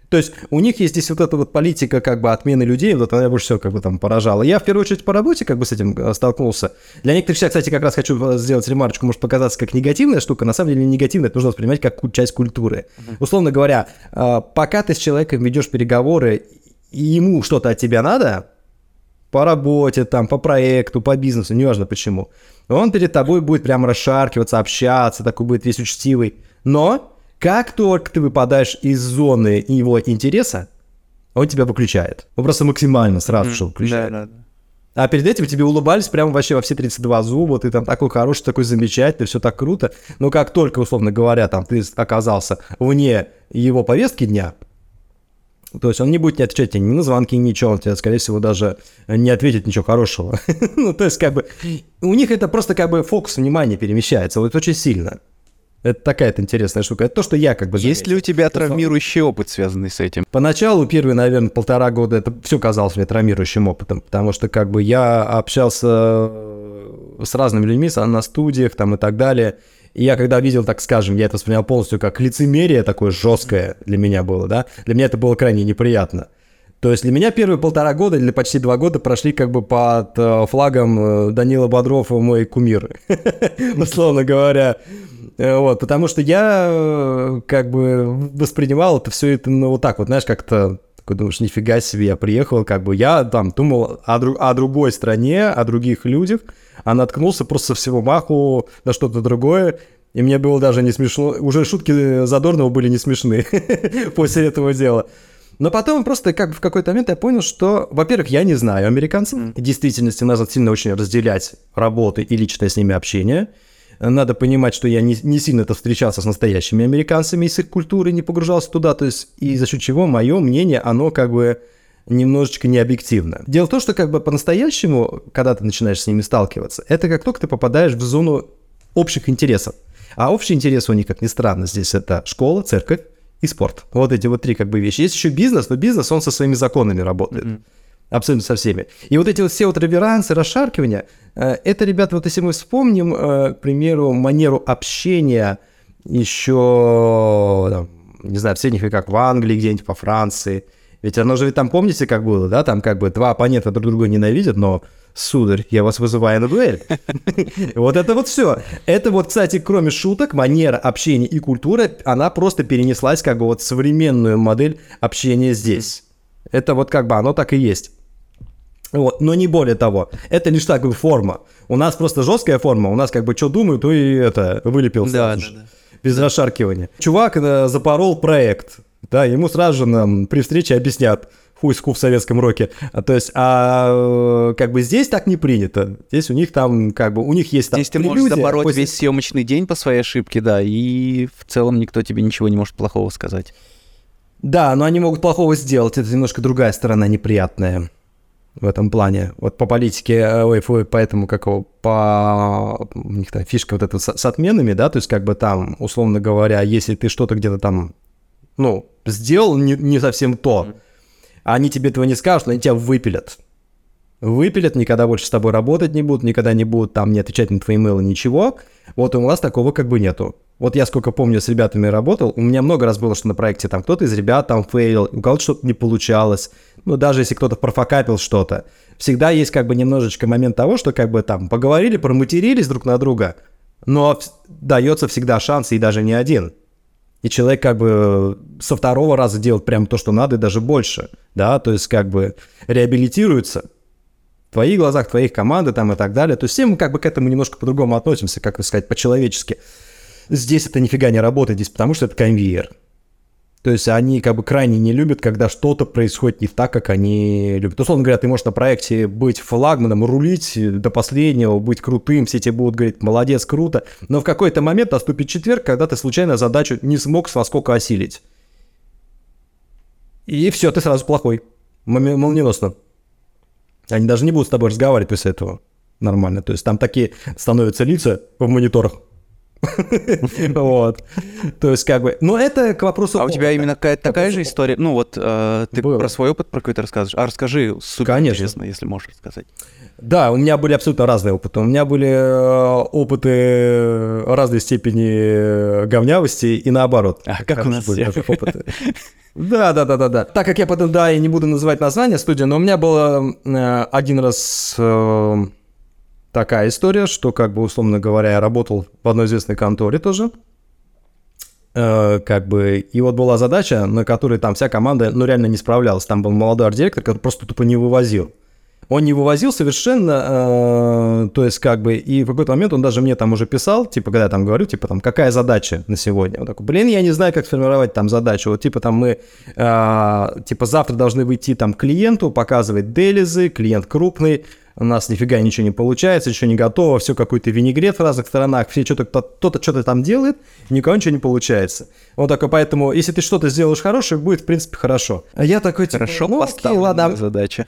То есть у них есть здесь вот эта вот политика как бы отмены людей, вот она больше всего как бы там поражала. Я в первую очередь по работе как бы с этим э, столкнулся. Для некоторых человек, кстати, как раз хочу э, сделать ремарочку, может показаться как негативная штука, на самом деле не негативная, это нужно воспринимать как часть культуры. Uh-huh. Условно говоря, э, пока ты с человеком ведешь переговоры, и ему что-то от тебя надо, по работе, там, по проекту, по бизнесу, неважно почему, он перед тобой будет прям расшаркиваться, общаться, такой будет весь учтивый. Но как только ты выпадаешь из зоны его интереса, он тебя выключает. Он просто максимально сразу же выключает. Да, да, да. А перед этим тебе улыбались прямо вообще во все 32 зуба, ты там такой хороший, такой замечательный, все так круто. Но как только, условно говоря, там ты оказался вне его повестки дня, то есть он не будет не отвечать тебе ни на звонки, ничего, он тебе, скорее всего, даже не ответит ничего хорошего. [LAUGHS] ну, то есть, как бы, у них это просто как бы фокус внимания перемещается, вот очень сильно. Это такая-то интересная штука. Это то, что я как бы... Есть ли у тебя травмирующий опыт, связанный с этим? Поначалу, первые, наверное, полтора года, это все казалось мне травмирующим опытом, потому что как бы я общался с разными людьми на студиях там и так далее, И я когда видел, так скажем, я это воспринял полностью как лицемерие такое жесткое для меня было, да, для меня это было крайне неприятно. То есть для меня первые полтора года или почти два года прошли как бы под э, флагом э, Данила Бодров мой кумир, [LAUGHS] условно говоря. Э, вот, потому что я как бы воспринимал это все это, ну, вот так вот, знаешь, как-то такой думаешь, нифига себе, я приехал, как бы я там думал о, друг, о другой стране, о других людях, а наткнулся просто со всего маху на что-то другое, и мне было даже не смешно, уже шутки Задорнова были не смешны [LAUGHS] после этого дела. Но потом просто как в какой-то момент я понял, что, во-первых, я не знаю американцев. В действительности надо сильно очень разделять работы и личное с ними общение. Надо понимать, что я не, не сильно-то встречался с настоящими американцами из их культуры, не погружался туда, то есть и за счет чего мое мнение, оно как бы немножечко необъективно. Дело в том, что как бы по-настоящему, когда ты начинаешь с ними сталкиваться, это как только ты попадаешь в зону общих интересов. А общие интересы у них, как ни странно, здесь это школа, церковь, и спорт. Вот эти вот три как бы вещи. Есть еще бизнес, но бизнес, он со своими законами работает. Mm-hmm. Абсолютно со всеми. И вот эти вот все вот реверансы, расшаркивания, э, это, ребята, вот если мы вспомним, э, к примеру, манеру общения еще, там, не знаю, в средних веках в Англии, где-нибудь по Франции. Ведь оно же, там помните, как было, да, там как бы два оппонента друг друга ненавидят, но сударь, я вас вызываю на дуэль. [LAUGHS] Вот это вот все. Это вот, кстати, кроме шуток, манера общения и культура, она просто перенеслась как бы вот современную модель общения здесь. Это вот как бы оно так и есть. Вот, но не более того. Это лишь так бы форма. У нас просто жесткая форма. У нас как бы что думаю, то и это вылепил да, да, да. Без расшаркивания. Чувак э, запорол проект. Да, ему сразу же нам при встрече объяснят – хуйску в советском роке. А, то есть, а как бы здесь так не принято. Здесь у них там, как бы, у них есть там Здесь ты можешь забороть после... весь съемочный день по своей ошибке, да, и в целом никто тебе ничего не может плохого сказать. Да, но они могут плохого сделать. Это немножко другая сторона неприятная в этом плане. Вот по политике, э, ой, ой поэтому какого, по у них там фишка вот эта с, с отменами, да, то есть как бы там, условно говоря, если ты что-то где-то там, ну, сделал не, не совсем то, они тебе этого не скажут, но они тебя выпилят. Выпилят, никогда больше с тобой работать не будут, никогда не будут там не отвечать на твои мейлы, ничего. Вот у нас такого как бы нету. Вот я сколько помню, с ребятами работал, у меня много раз было, что на проекте там кто-то из ребят там fail, у кого-то что-то не получалось. Ну, даже если кто-то профокапил что-то, всегда есть как бы немножечко момент того, что как бы там поговорили, проматерились друг на друга, но дается всегда шанс, и даже не один и человек как бы со второго раза делает прям то, что надо, и даже больше, да, то есть как бы реабилитируется в твоих глазах, твоих команды там и так далее. То есть все мы как бы к этому немножко по-другому относимся, как сказать, по-человечески. Здесь это нифига не работает, здесь потому что это конвейер. То есть они как бы крайне не любят, когда что-то происходит не так, как они любят. Условно говоря, ты можешь на проекте быть флагманом, рулить до последнего, быть крутым, все тебе будут говорить, молодец, круто, но в какой-то момент наступит четверг, когда ты случайно задачу не смог с воскока осилить. И все, ты сразу плохой. Молниеносно. Они даже не будут с тобой разговаривать после этого. Нормально. То есть там такие становятся лица в мониторах. [LAUGHS] Вот. То есть, как бы... Но это к вопросу... А у тебя именно какая-то такая же история? Ну, вот э, ты про свой опыт про какой-то рассказываешь. А расскажи, супер интересно, если можешь рассказать. Да, у меня были абсолютно разные опыты. У меня были э, опыты разной степени говнявости и наоборот. А как у нас были опыты? Да, да, да, да, да. Так как я потом, да, я не буду называть название студии, но у меня было э, один раз такая история, что, как бы, условно говоря, я работал в одной известной конторе тоже, э, как бы, и вот была задача, на которой там вся команда, ну, реально не справлялась. Там был молодой арт-директор, который просто тупо не вывозил. Он не вывозил совершенно, э, то есть как бы, и в какой-то момент он даже мне там уже писал, типа, когда я там говорю, типа, там, какая задача на сегодня? Он такой, блин, я не знаю, как сформировать там задачу. Вот, типа, там мы, э, типа, завтра должны выйти там клиенту, показывать делизы, клиент крупный, у нас нифига ничего не получается, еще не готово, все какой-то винегрет в разных сторонах, все что-то, кто-то что-то там делает, никого ничего не получается. Вот такой, поэтому, если ты что-то сделаешь хорошее, будет, в принципе, хорошо. А я такой, типа, хорошо ну, окей, ладно. задача.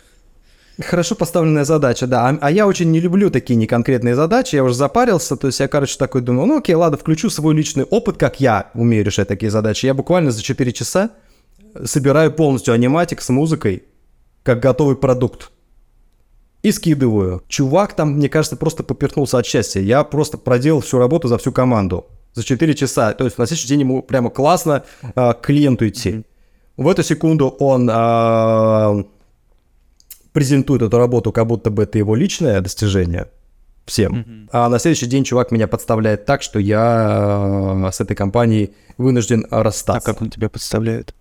Хорошо поставленная задача, да. А, а я очень не люблю такие неконкретные задачи, я уже запарился, то есть я, короче, такой думаю, ну окей, ладно, включу свой личный опыт, как я умею решать такие задачи. Я буквально за 4 часа собираю полностью аниматик с музыкой, как готовый продукт и скидываю. Чувак там, мне кажется, просто поперхнулся от счастья. Я просто проделал всю работу за всю команду. за 4 часа. То есть на следующий день ему прямо классно э, к клиенту идти. Mm-hmm. В эту секунду он э, презентует эту работу, как будто бы это его личное достижение всем. Mm-hmm. А на следующий день чувак меня подставляет так, что я э, с этой компанией вынужден расстаться. А как он тебя подставляет?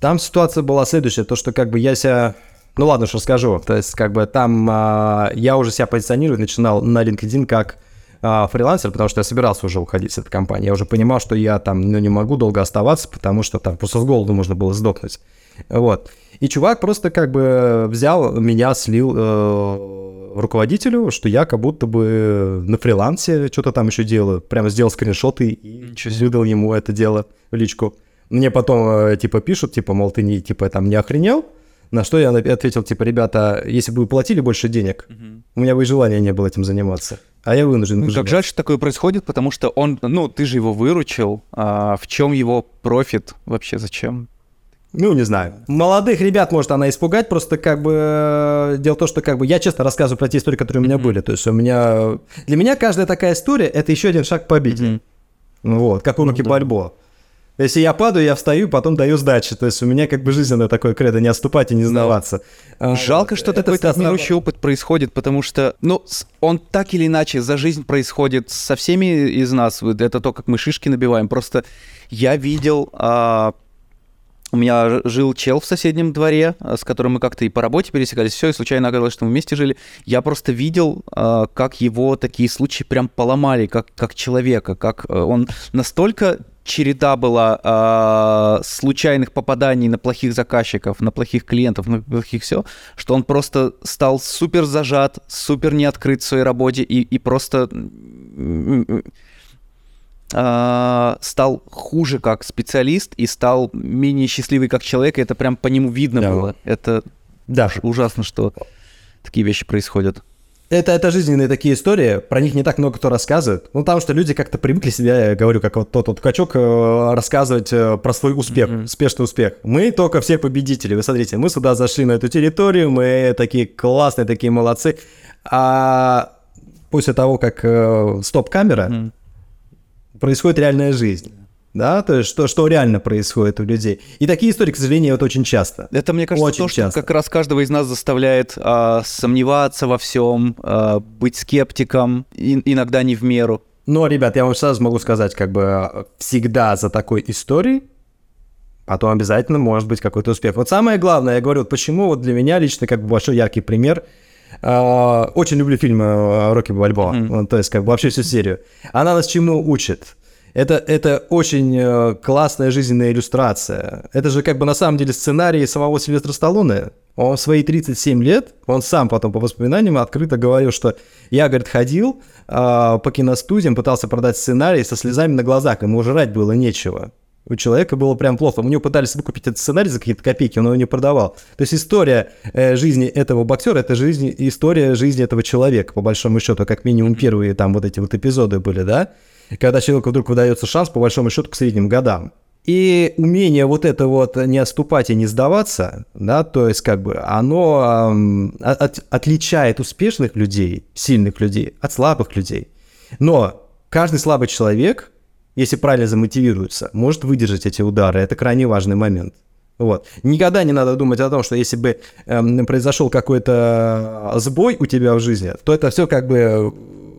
Там ситуация была следующая, то что как бы я себя... Ну ладно, что скажу. То есть как бы там э, я уже себя позиционирую, начинал на LinkedIn как э, фрилансер, потому что я собирался уже уходить с этой компании. Я уже понимал, что я там ну, не могу долго оставаться, потому что там просто с голоду можно было сдохнуть. Вот. И чувак просто как бы взял меня, слил э, руководителю, что я как будто бы на фрилансе что-то там еще делаю. Прямо сделал скриншоты и выдал ему это дело в личку. Мне потом э, типа пишут, типа, мол, ты не, типа, там не охренел? На что я ответил, типа, ребята, если бы вы платили больше денег, угу. у меня бы и желания не было этим заниматься. А я вынужден ну, Как жаль, что такое происходит, потому что он, ну, ты же его выручил. А в чем его профит вообще, зачем? Ну, не знаю. Молодых ребят может она испугать, просто как бы... Э, дело в том, что как бы я честно рассказываю про те истории, которые у меня были. То есть у меня... Для меня каждая такая история — это еще один шаг к победе. Вот, как у Руки ну, Бальбо. Если я падаю, я встаю, потом даю сдачи. То есть у меня как бы жизненное такое кредо, не отступать и не сдаваться. А, Жалко, что это такой травмирующий опыт происходит, потому что, ну, он так или иначе за жизнь происходит со всеми из нас. Это то, как мы шишки набиваем. Просто я видел а, у меня жил чел в соседнем дворе, э, с которым мы как-то и по работе пересекались, все, и случайно оказалось, что мы вместе жили. Я просто видел, э, как его такие случаи прям поломали, как, как человека, как э, он настолько череда была случайных попаданий на плохих заказчиков, на плохих клиентов, на плохих все, что он просто стал супер зажат, супер не открыт в своей работе и, и просто э, стал хуже как специалист и стал менее счастливый как человек, и это прям по нему видно да. было. Это да. ужасно, что такие вещи происходят. Это, это жизненные такие истории, про них не так много кто рассказывает. Ну, потому что люди как-то привыкли себя, я говорю, как вот тот вот качок, э, рассказывать э, про свой успех, mm-hmm. успешный успех. Мы только все победители. Вы смотрите, мы сюда зашли на эту территорию, мы такие классные, такие молодцы. А после того, как э, стоп-камера, mm-hmm происходит реальная жизнь. Да, то есть что, что реально происходит у людей. И такие истории, к сожалению, вот очень часто. Это, мне кажется, очень то, что часто. как раз каждого из нас заставляет а, сомневаться во всем, а, быть скептиком, и, иногда не в меру. Но, ребят, я вам сразу могу сказать, как бы всегда за такой историей потом обязательно может быть какой-то успех. Вот самое главное, я говорю, вот почему вот для меня лично как бы большой яркий пример – Uh, очень люблю фильмы э, Рокки Бальбоа, mm-hmm. то есть как бы вообще всю серию. Она нас чему учит? Это, это очень uh, классная жизненная иллюстрация. Это же как бы на самом деле сценарий самого Сильвестра Сталлоне. Он в свои 37 лет, он сам потом по воспоминаниям открыто говорил, что я, говорит, ходил uh, по киностудиям, пытался продать сценарий со слезами на глазах, ему жрать было нечего у человека было прям плохо. У него пытались выкупить этот сценарий за какие-то копейки, он его не продавал. То есть история э, жизни этого боксера, это жизнь, история жизни этого человека, по большому счету, как минимум первые там вот эти вот эпизоды были, да? Когда человеку вдруг выдается шанс, по большому счету, к средним годам. И умение вот это вот не отступать и не сдаваться, да, то есть как бы оно эм, от, отличает успешных людей, сильных людей от слабых людей. Но каждый слабый человек если правильно замотивируется, может выдержать эти удары. Это крайне важный момент. Вот. Никогда не надо думать о том, что если бы эм, произошел какой-то сбой у тебя в жизни, то это все как бы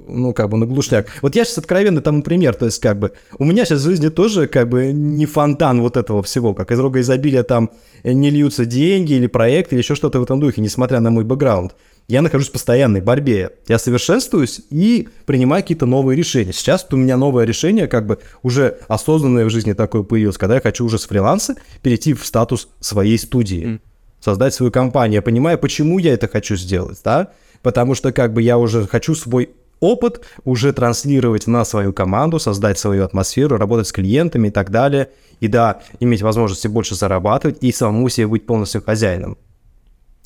ну, как бы на глушняк. Вот я сейчас откровенно тому пример, то есть, как бы, у меня сейчас в жизни тоже, как бы, не фонтан вот этого всего, как из рога изобилия там не льются деньги или проекты или еще что-то в этом духе, несмотря на мой бэкграунд я нахожусь в постоянной борьбе. Я совершенствуюсь и принимаю какие-то новые решения. Сейчас у меня новое решение, как бы уже осознанное в жизни такое появилось, когда я хочу уже с фриланса перейти в статус своей студии, mm. создать свою компанию. Я понимаю, почему я это хочу сделать, да? Потому что как бы я уже хочу свой опыт уже транслировать на свою команду, создать свою атмосферу, работать с клиентами и так далее. И да, иметь возможности больше зарабатывать и самому себе быть полностью хозяином.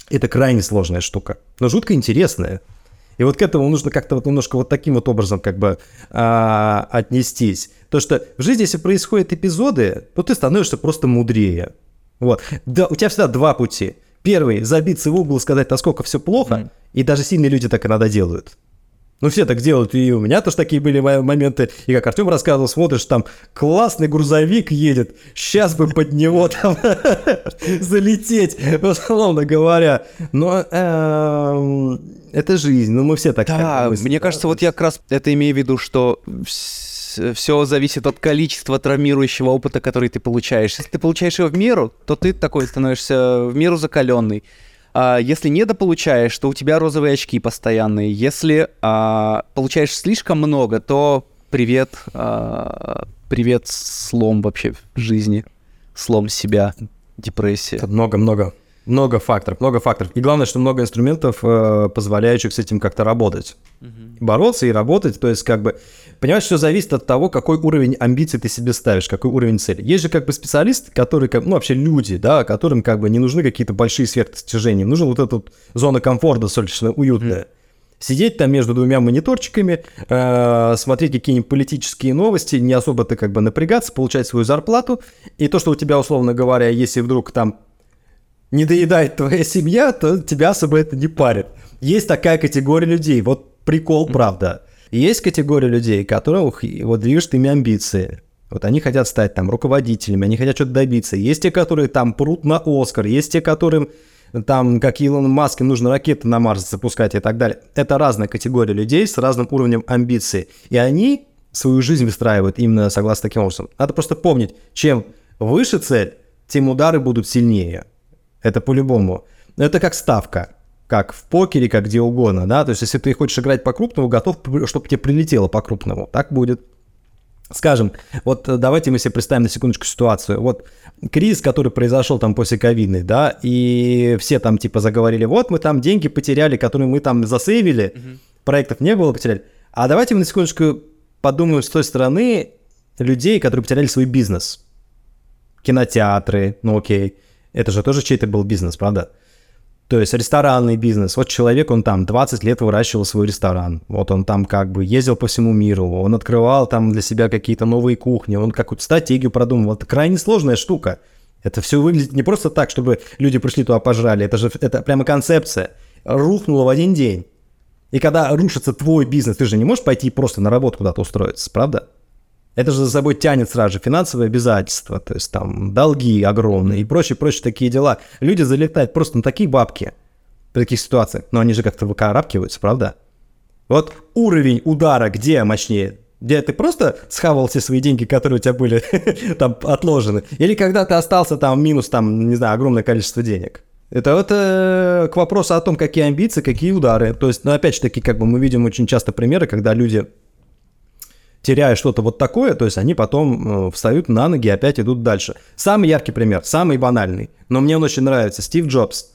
Это крайне сложная штука, но жутко интересная. И вот к этому нужно как-то вот немножко вот таким вот образом как бы а, отнестись. То, что в жизни, если происходят эпизоды, то ты становишься просто мудрее. Вот. Да, у тебя всегда два пути. Первый – забиться в угол и сказать, насколько все плохо, mm. и даже сильные люди так иногда делают. Ну, все так делают, и у меня тоже такие были моменты. И как Артем рассказывал, смотришь, там классный грузовик едет, сейчас бы под него [LAUGHS] там [LAUGHS] залететь, [LAUGHS] условно говоря. Но эм, это жизнь, ну мы все так. Да, мне кажется, вот я как раз это имею в виду, что все зависит от количества травмирующего опыта, который ты получаешь. Если ты получаешь его в меру, то ты такой становишься в меру закаленный. А, если недополучаешь, то у тебя розовые очки постоянные. Если а, получаешь слишком много, то привет, а, привет слом вообще в жизни, слом себя, депрессия. Много-много. Много факторов, много факторов. И главное, что много инструментов, э, позволяющих с этим как-то работать. Угу. Бороться и работать. То есть, как бы, понимаешь, все зависит от того, какой уровень амбиций ты себе ставишь, какой уровень цели. Есть же как бы специалисты, которые, как, ну, вообще люди, да, которым как бы не нужны какие-то большие сверхдостижения. Нужна вот эта вот зона комфорта, достаточно уютная. Угу. Сидеть там между двумя мониторчиками, э, смотреть какие-нибудь политические новости, не особо-то как бы напрягаться, получать свою зарплату. И то, что у тебя, условно говоря, если вдруг там не доедает твоя семья, то тебя особо это не парит. Есть такая категория людей, вот прикол, правда. есть категория людей, которых вот движет ими амбиции. Вот они хотят стать там руководителями, они хотят что-то добиться. Есть те, которые там прут на Оскар, есть те, которым там, как Илон Маск, им нужно ракеты на Марс запускать и так далее. Это разная категория людей с разным уровнем амбиций. И они свою жизнь выстраивают именно согласно таким образом. Надо просто помнить, чем выше цель, тем удары будут сильнее. Это по-любому. Это как ставка, как в покере, как где угодно, да. То есть, если ты хочешь играть по-крупному, готов, чтобы тебе прилетело по-крупному. Так будет. Скажем, вот давайте мы себе представим на секундочку ситуацию. Вот кризис, который произошел там после ковидный, да, и все там типа заговорили, вот мы там деньги потеряли, которые мы там засейвили, mm-hmm. проектов не было, потеряли. А давайте мы на секундочку подумаем с той стороны людей, которые потеряли свой бизнес. Кинотеатры, ну окей, это же тоже чей-то был бизнес, правда? То есть ресторанный бизнес. Вот человек, он там 20 лет выращивал свой ресторан. Вот он там как бы ездил по всему миру. Он открывал там для себя какие-то новые кухни. Он какую-то стратегию продумывал. Это крайне сложная штука. Это все выглядит не просто так, чтобы люди пришли туда пожрали. Это же это прямо концепция. Рухнула в один день. И когда рушится твой бизнес, ты же не можешь пойти просто на работу куда-то устроиться, правда? Это же за собой тянет сразу же финансовые обязательства, то есть там долги огромные и прочие, прочие такие дела. Люди залетают просто на такие бабки в таких ситуациях, но они же как-то выкарабкиваются, правда? Вот уровень удара где мощнее? Где ты просто схавал все свои деньги, которые у тебя были [LAUGHS] там отложены? Или когда ты остался там минус, там, не знаю, огромное количество денег? Это, это к вопросу о том, какие амбиции, какие удары. То есть, ну, опять же таки, как бы мы видим очень часто примеры, когда люди теряя что-то вот такое, то есть они потом э, встают на ноги и опять идут дальше. Самый яркий пример, самый банальный, но мне он очень нравится, Стив Джобс.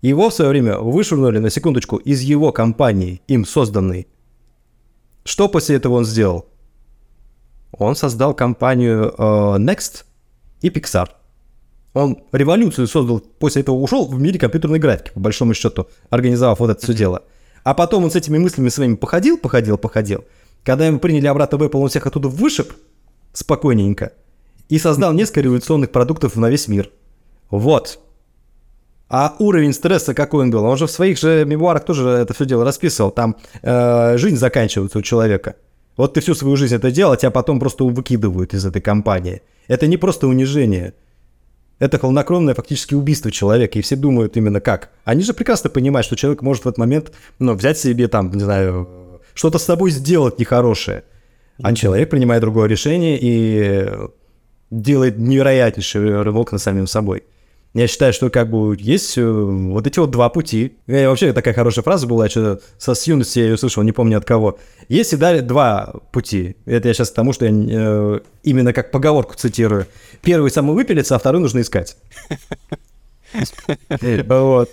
Его в свое время вышвырнули на секундочку из его компании, им созданной. Что после этого он сделал? Он создал компанию э, Next и Pixar. Он революцию создал, после этого ушел в мире компьютерной графики, по большому счету, организовав вот это все дело. А потом он с этими мыслями своими походил, походил, походил – когда ему приняли обратно в Apple, он всех оттуда вышиб спокойненько и создал несколько революционных продуктов на весь мир. Вот. А уровень стресса какой он был? Он же в своих же мемуарах тоже это все дело расписывал. Там э, жизнь заканчивается у человека. Вот ты всю свою жизнь это делал, а тебя потом просто выкидывают из этой компании. Это не просто унижение. Это холоднокровное фактически убийство человека, и все думают именно как. Они же прекрасно понимают, что человек может в этот момент ну, взять себе там, не знаю, что-то с собой сделать нехорошее. А человек принимает другое решение и делает невероятнейший рывок над самим собой. Я считаю, что как бы есть э, вот эти вот два пути. И вообще такая хорошая фраза была, я что со с юности я ее услышал, не помню от кого. Есть всегда два пути. Это я сейчас к тому, что я э, именно как поговорку цитирую. Первый самый выпилится, а второй нужно искать. [LAUGHS] Вот.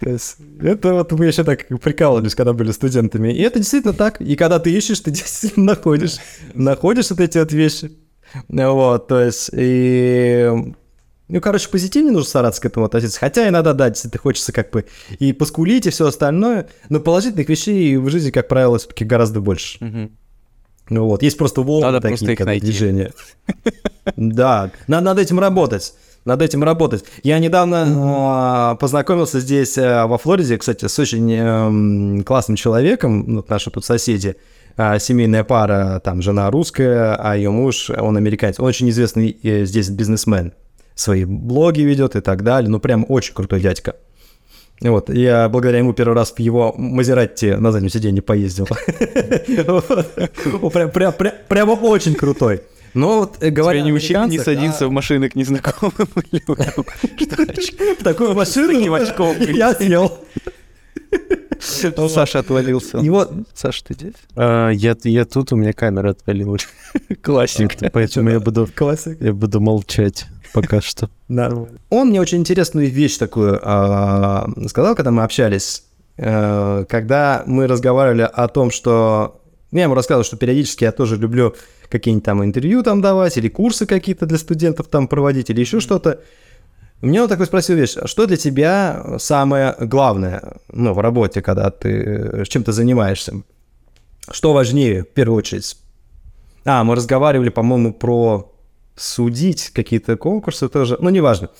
Это вот мы еще так прикалывались, когда были студентами. И это действительно так. И когда ты ищешь, ты [LAUGHS] действительно находишь. Находишь вот эти вот вещи. Вот, то есть, и... Ну, короче, позитивнее нужно стараться к этому относиться. Хотя иногда, да, действительно хочется как бы и поскулить, и все остальное. Но положительных вещей в жизни, как правило, все-таки гораздо больше. Ну вот, есть просто волны надо такие, просто их найти. движения. Да, надо над этим работать. Над этим работать. Я недавно э, познакомился здесь, э, во Флориде, кстати, с очень э, классным человеком, ну, наши тут соседи, э, семейная пара, там, жена русская, а ее муж, он американец. Он очень известный э, здесь бизнесмен. Свои блоги ведет и так далее. Ну, прям очень крутой дядька. Вот, я благодаря ему первый раз в его Мазератти на заднем сиденье поездил. [LAUGHS] Прямо очень крутой. Но вот э, говоря Тебя не учили не садиться в машины к незнакомым [LAUGHS] людям. Такую машину [LAUGHS] я сел. [LAUGHS] Саша отвалился. И вот... Саша, ты здесь? А, я, я тут, у меня камера отвалилась. Классик. Поэтому я буду, я буду молчать пока что. Нормально. Он мне очень интересную вещь такую а, сказал, когда мы общались. Э, когда мы разговаривали о том, что... Я ему рассказывал, что периодически я тоже люблю какие-нибудь там интервью там давать, или курсы какие-то для студентов там проводить, или еще что-то. Мне он такой спросил вещь, а что для тебя самое главное ну, в работе, когда ты чем то занимаешься? Что важнее, в первую очередь? А, мы разговаривали, по-моему, про судить какие-то конкурсы тоже, ну, неважно.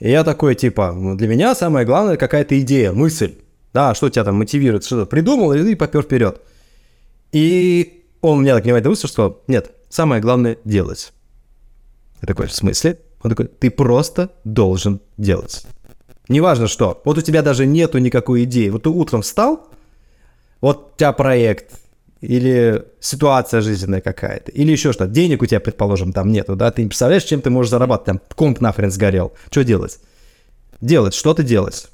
И я такой, типа, для меня самое главное какая-то идея, мысль. Да, что тебя там мотивирует, что-то придумал, и попер вперед. И он меня так внимательно выслушал, сказал, нет, самое главное делать. Я такой, в смысле? Он такой, ты просто должен делать. Неважно что. Вот у тебя даже нету никакой идеи. Вот ты утром встал, вот у тебя проект, или ситуация жизненная какая-то, или еще что-то. Денег у тебя, предположим, там нету, да, ты не представляешь, чем ты можешь зарабатывать, там комп нахрен сгорел. Что делать? Делать, что-то делать.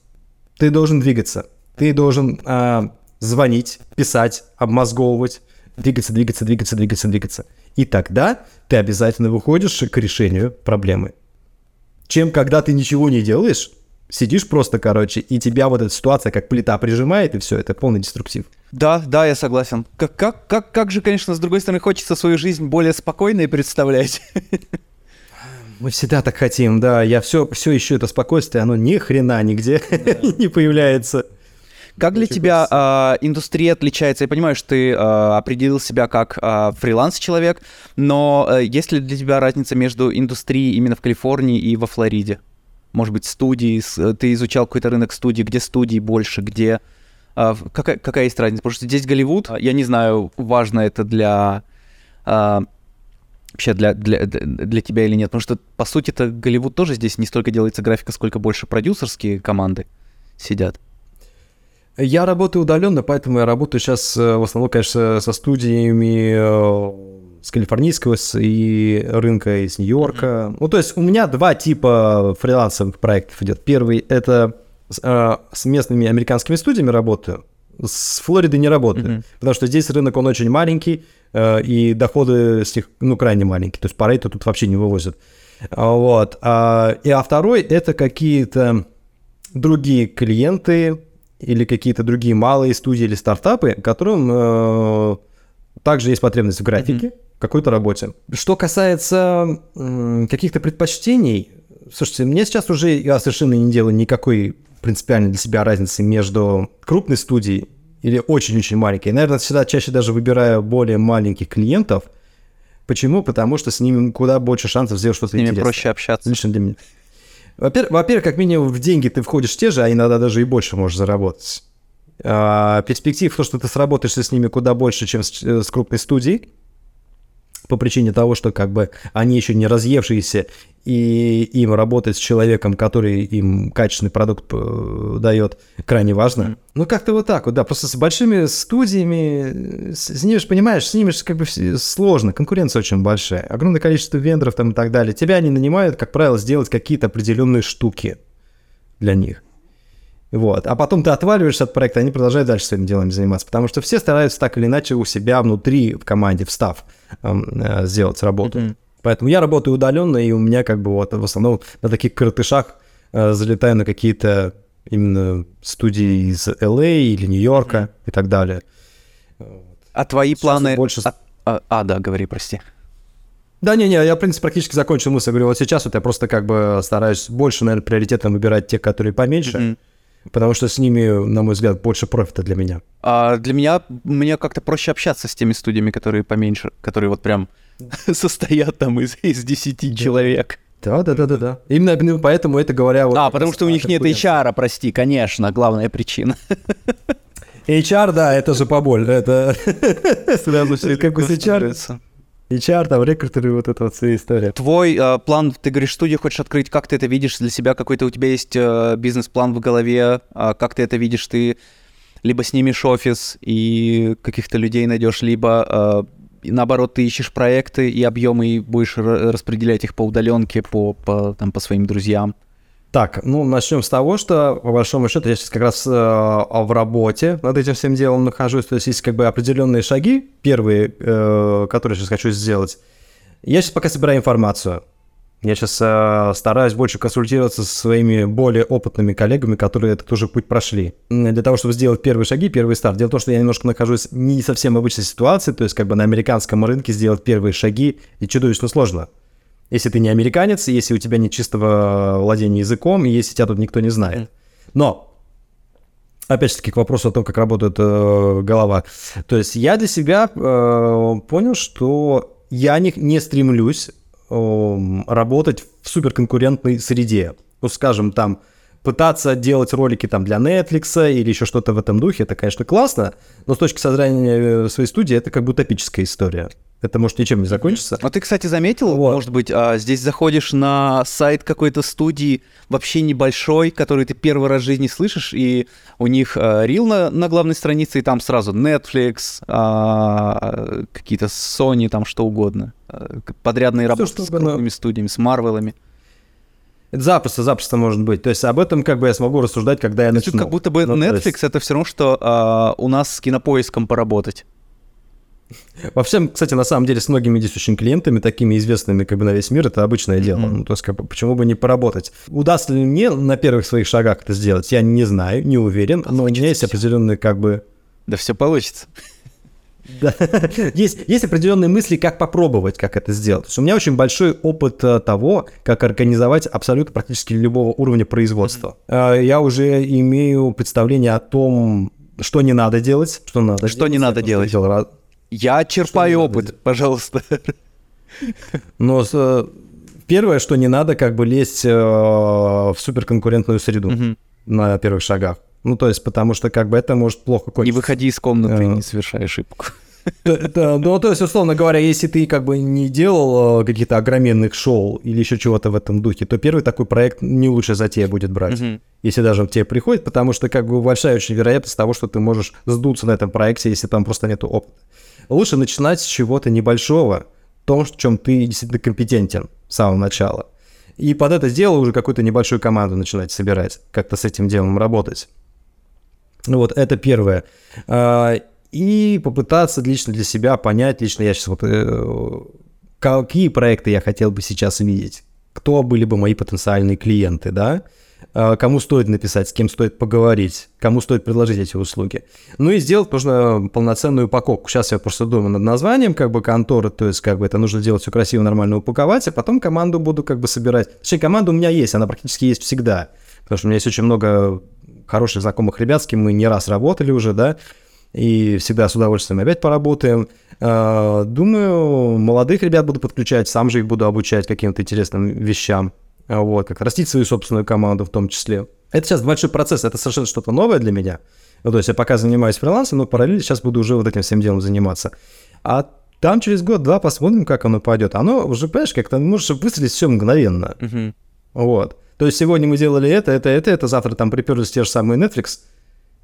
Ты должен двигаться. Ты должен а, звонить, писать, обмозговывать, двигаться, двигаться, двигаться, двигаться, двигаться. И тогда ты обязательно выходишь к решению проблемы чем когда ты ничего не делаешь, сидишь просто, короче, и тебя вот эта ситуация как плита прижимает, и все, это полный деструктив. Да, да, я согласен. Как, как, как, как же, конечно, с другой стороны, хочется свою жизнь более спокойной представлять. Мы всегда так хотим, да. Я все, все ищу это спокойствие, оно ни хрена нигде [LAUGHS] не появляется. Как для тебя э, индустрия отличается? Я понимаю, что ты э, определил себя как э, фриланс-человек, но э, есть ли для тебя разница между индустрией именно в Калифорнии и во Флориде? Может быть, студии, ты изучал какой-то рынок студий, где студий больше, где... Э, какая, какая есть разница? Потому что здесь Голливуд, я не знаю, важно это для... Э, вообще для, для, для тебя или нет. Потому что, по сути, это Голливуд тоже здесь не столько делается графика, сколько больше продюсерские команды сидят. Я работаю удаленно, поэтому я работаю сейчас э, в основном, конечно, со студиями э, с калифорнийского и рынка из Нью-Йорка. Mm-hmm. Ну, то есть у меня два типа фрилансовых проектов идет. Первый это э, с местными американскими студиями работаю, с Флориды не работаю, mm-hmm. потому что здесь рынок он очень маленький и доходы с них ну крайне маленькие, то есть по тут вообще не вывозят. Вот. А, и а второй это какие-то другие клиенты, или какие-то другие малые студии или стартапы, которым э, также есть потребность в графике, mm-hmm. какой-то работе. Что касается э, каких-то предпочтений, слушайте, мне сейчас уже я совершенно не делаю никакой принципиальной для себя разницы между крупной студией или очень-очень маленькой. Наверное, всегда чаще даже выбираю более маленьких клиентов. Почему? Потому что с ними куда больше шансов сделать что-то интересное. С ними проще общаться. Лично для меня. Во-первых, во как минимум в деньги ты входишь те же, а иногда даже и больше можешь заработать. А, перспектив, то, что ты сработаешься с ними куда больше, чем с, э, с крупной студией, по причине того, что как бы они еще не разъевшиеся, и им работать с человеком, который им качественный продукт э, дает, крайне важно. Mm. Ну, как-то вот так вот, да, просто с большими студиями, с, с ними же, понимаешь, с ними же как бы сложно, конкуренция очень большая, огромное количество вендоров там и так далее. Тебя они нанимают, как правило, сделать какие-то определенные штуки для них. Вот. А потом ты отваливаешься от проекта, они продолжают дальше своими делами заниматься, потому что все стараются так или иначе у себя внутри в команде, встав, э, сделать работу. Mm-hmm. Поэтому я работаю удаленно, и у меня как бы вот в основном на таких коротышах э, залетаю на какие-то именно студии из LA а или Нью-Йорка mm-hmm. и так далее. А твои Сейчас планы... Больше... А, а, а, да, говори, прости. Да, не-не, я, в принципе, практически закончил мысль. Говорю, вот сейчас вот я просто как бы стараюсь больше, наверное, приоритетом выбирать тех, которые поменьше. Mm-hmm. Потому что с ними, на мой взгляд, больше профита для меня. А для меня, мне как-то проще общаться с теми студиями, которые поменьше, которые вот прям [LAUGHS] состоят там из, из 10 человек. Да, да, да, да, да. Именно, поэтому это говоря... Вот, а, потому что у них нет HR, прости, конечно, главная причина. HR, да, это же поболь, это [LAUGHS] сразу все как бы с HR. HR, там, рекрутеры, вот эта вот вся история. Твой э, план, ты говоришь, студию хочешь открыть, как ты это видишь для себя? Какой-то у тебя есть э, бизнес-план в голове? Э, как ты это видишь? Ты либо снимешь офис и каких-то людей найдешь, либо э, наоборот ты ищешь проекты и объемы и будешь распределять их по удаленке, по, по, там, по своим друзьям? Так, ну начнем с того, что по большому счету я сейчас как раз э, в работе над этим всем делом нахожусь. То есть есть как бы определенные шаги, первые, э, которые сейчас хочу сделать. Я сейчас пока собираю информацию. Я сейчас э, стараюсь больше консультироваться со своими более опытными коллегами, которые этот уже путь прошли. Для того, чтобы сделать первые шаги, первый старт. Дело в том, что я немножко нахожусь не совсем в обычной ситуации, то есть как бы на американском рынке сделать первые шаги и чудовищно сложно. Если ты не американец, если у тебя нет чистого владения языком, и если тебя тут никто не знает. Но, опять же таки, к вопросу о том, как работает э, голова. То есть я для себя э, понял, что я не, не стремлюсь э, работать в суперконкурентной среде. Ну, скажем, там, пытаться делать ролики там для Netflix или еще что-то в этом духе, это, конечно, классно, но с точки зрения своей студии это как бы утопическая история это может ничем не закончиться. А ты, кстати, заметил, вот. может быть, а, здесь заходишь на сайт какой-то студии, вообще небольшой, который ты первый раз в жизни слышишь, и у них а, рил на, на главной странице, и там сразу Netflix, а, какие-то Sony, там что угодно. А, подрядные Все, работы с крупными студиями, с Марвелами. Это запросто, запросто может быть. То есть об этом как бы я смогу рассуждать, когда я начну. Как будто бы ну, Netflix есть... это все равно, что а, у нас с кинопоиском поработать. [LAUGHS] Во всем, кстати, на самом деле, с многими действующими клиентами, такими известными как бы на весь мир, это обычное дело. Mm-hmm. Ну, то есть, как бы, почему бы не поработать? Удастся ли мне на первых своих шагах это сделать, я не знаю, не уверен, но у меня есть определенные как бы... Да все получится. [LAUGHS] Да. Есть, есть определенные мысли, как попробовать, как это сделать. То есть у меня очень большой опыт э, того, как организовать абсолютно практически любого уровня производства. Mm-hmm. Я уже имею представление о том, что не надо делать, что надо. Что делать, не надо делать? Я черпаю опыт, делать? пожалуйста. Но э, первое, что не надо, как бы лезть э, в суперконкурентную среду угу. на первых шагах. Ну, то есть, потому что как бы это может плохо кончиться. Не выходи из комнаты, не совершай ошибку. Ну, то есть, условно говоря, если ты как бы не делал э, каких-то огроменных шоу или еще чего-то в этом духе, то первый такой проект не лучше за тебя будет брать, если даже он к тебе приходит, потому что как бы большая очень вероятность того, что ты можешь сдуться на этом проекте, если там просто нету опыта лучше начинать с чего-то небольшого, том, в чем ты действительно компетентен с самого начала. И под это дело уже какую-то небольшую команду начинать собирать, как-то с этим делом работать. Вот, это первое. А, и попытаться лично для себя понять, лично я сейчас вот, э, какие проекты я хотел бы сейчас видеть, кто были бы мои потенциальные клиенты, да, кому стоит написать, с кем стоит поговорить, кому стоит предложить эти услуги. Ну и сделать нужно полноценную упаковку. Сейчас я просто думаю над названием как бы конторы, то есть как бы это нужно делать все красиво, нормально упаковать, а потом команду буду как бы собирать. Точнее, команда у меня есть, она практически есть всегда, потому что у меня есть очень много хороших знакомых ребят, с кем мы не раз работали уже, да, и всегда с удовольствием опять поработаем. А, думаю, молодых ребят буду подключать, сам же их буду обучать каким-то интересным вещам. А вот, как растить свою собственную команду в том числе. Это сейчас большой процесс, это совершенно что-то новое для меня. Ну, то есть я пока занимаюсь фрилансом, но параллельно сейчас буду уже вот этим всем делом заниматься. А там через год-два посмотрим, как оно пойдет. Оно уже, понимаешь, как-то можешь выстрелить все мгновенно. Uh-huh. Вот. То есть сегодня мы делали это, это, это, это, завтра там приперлись те же самые Netflix,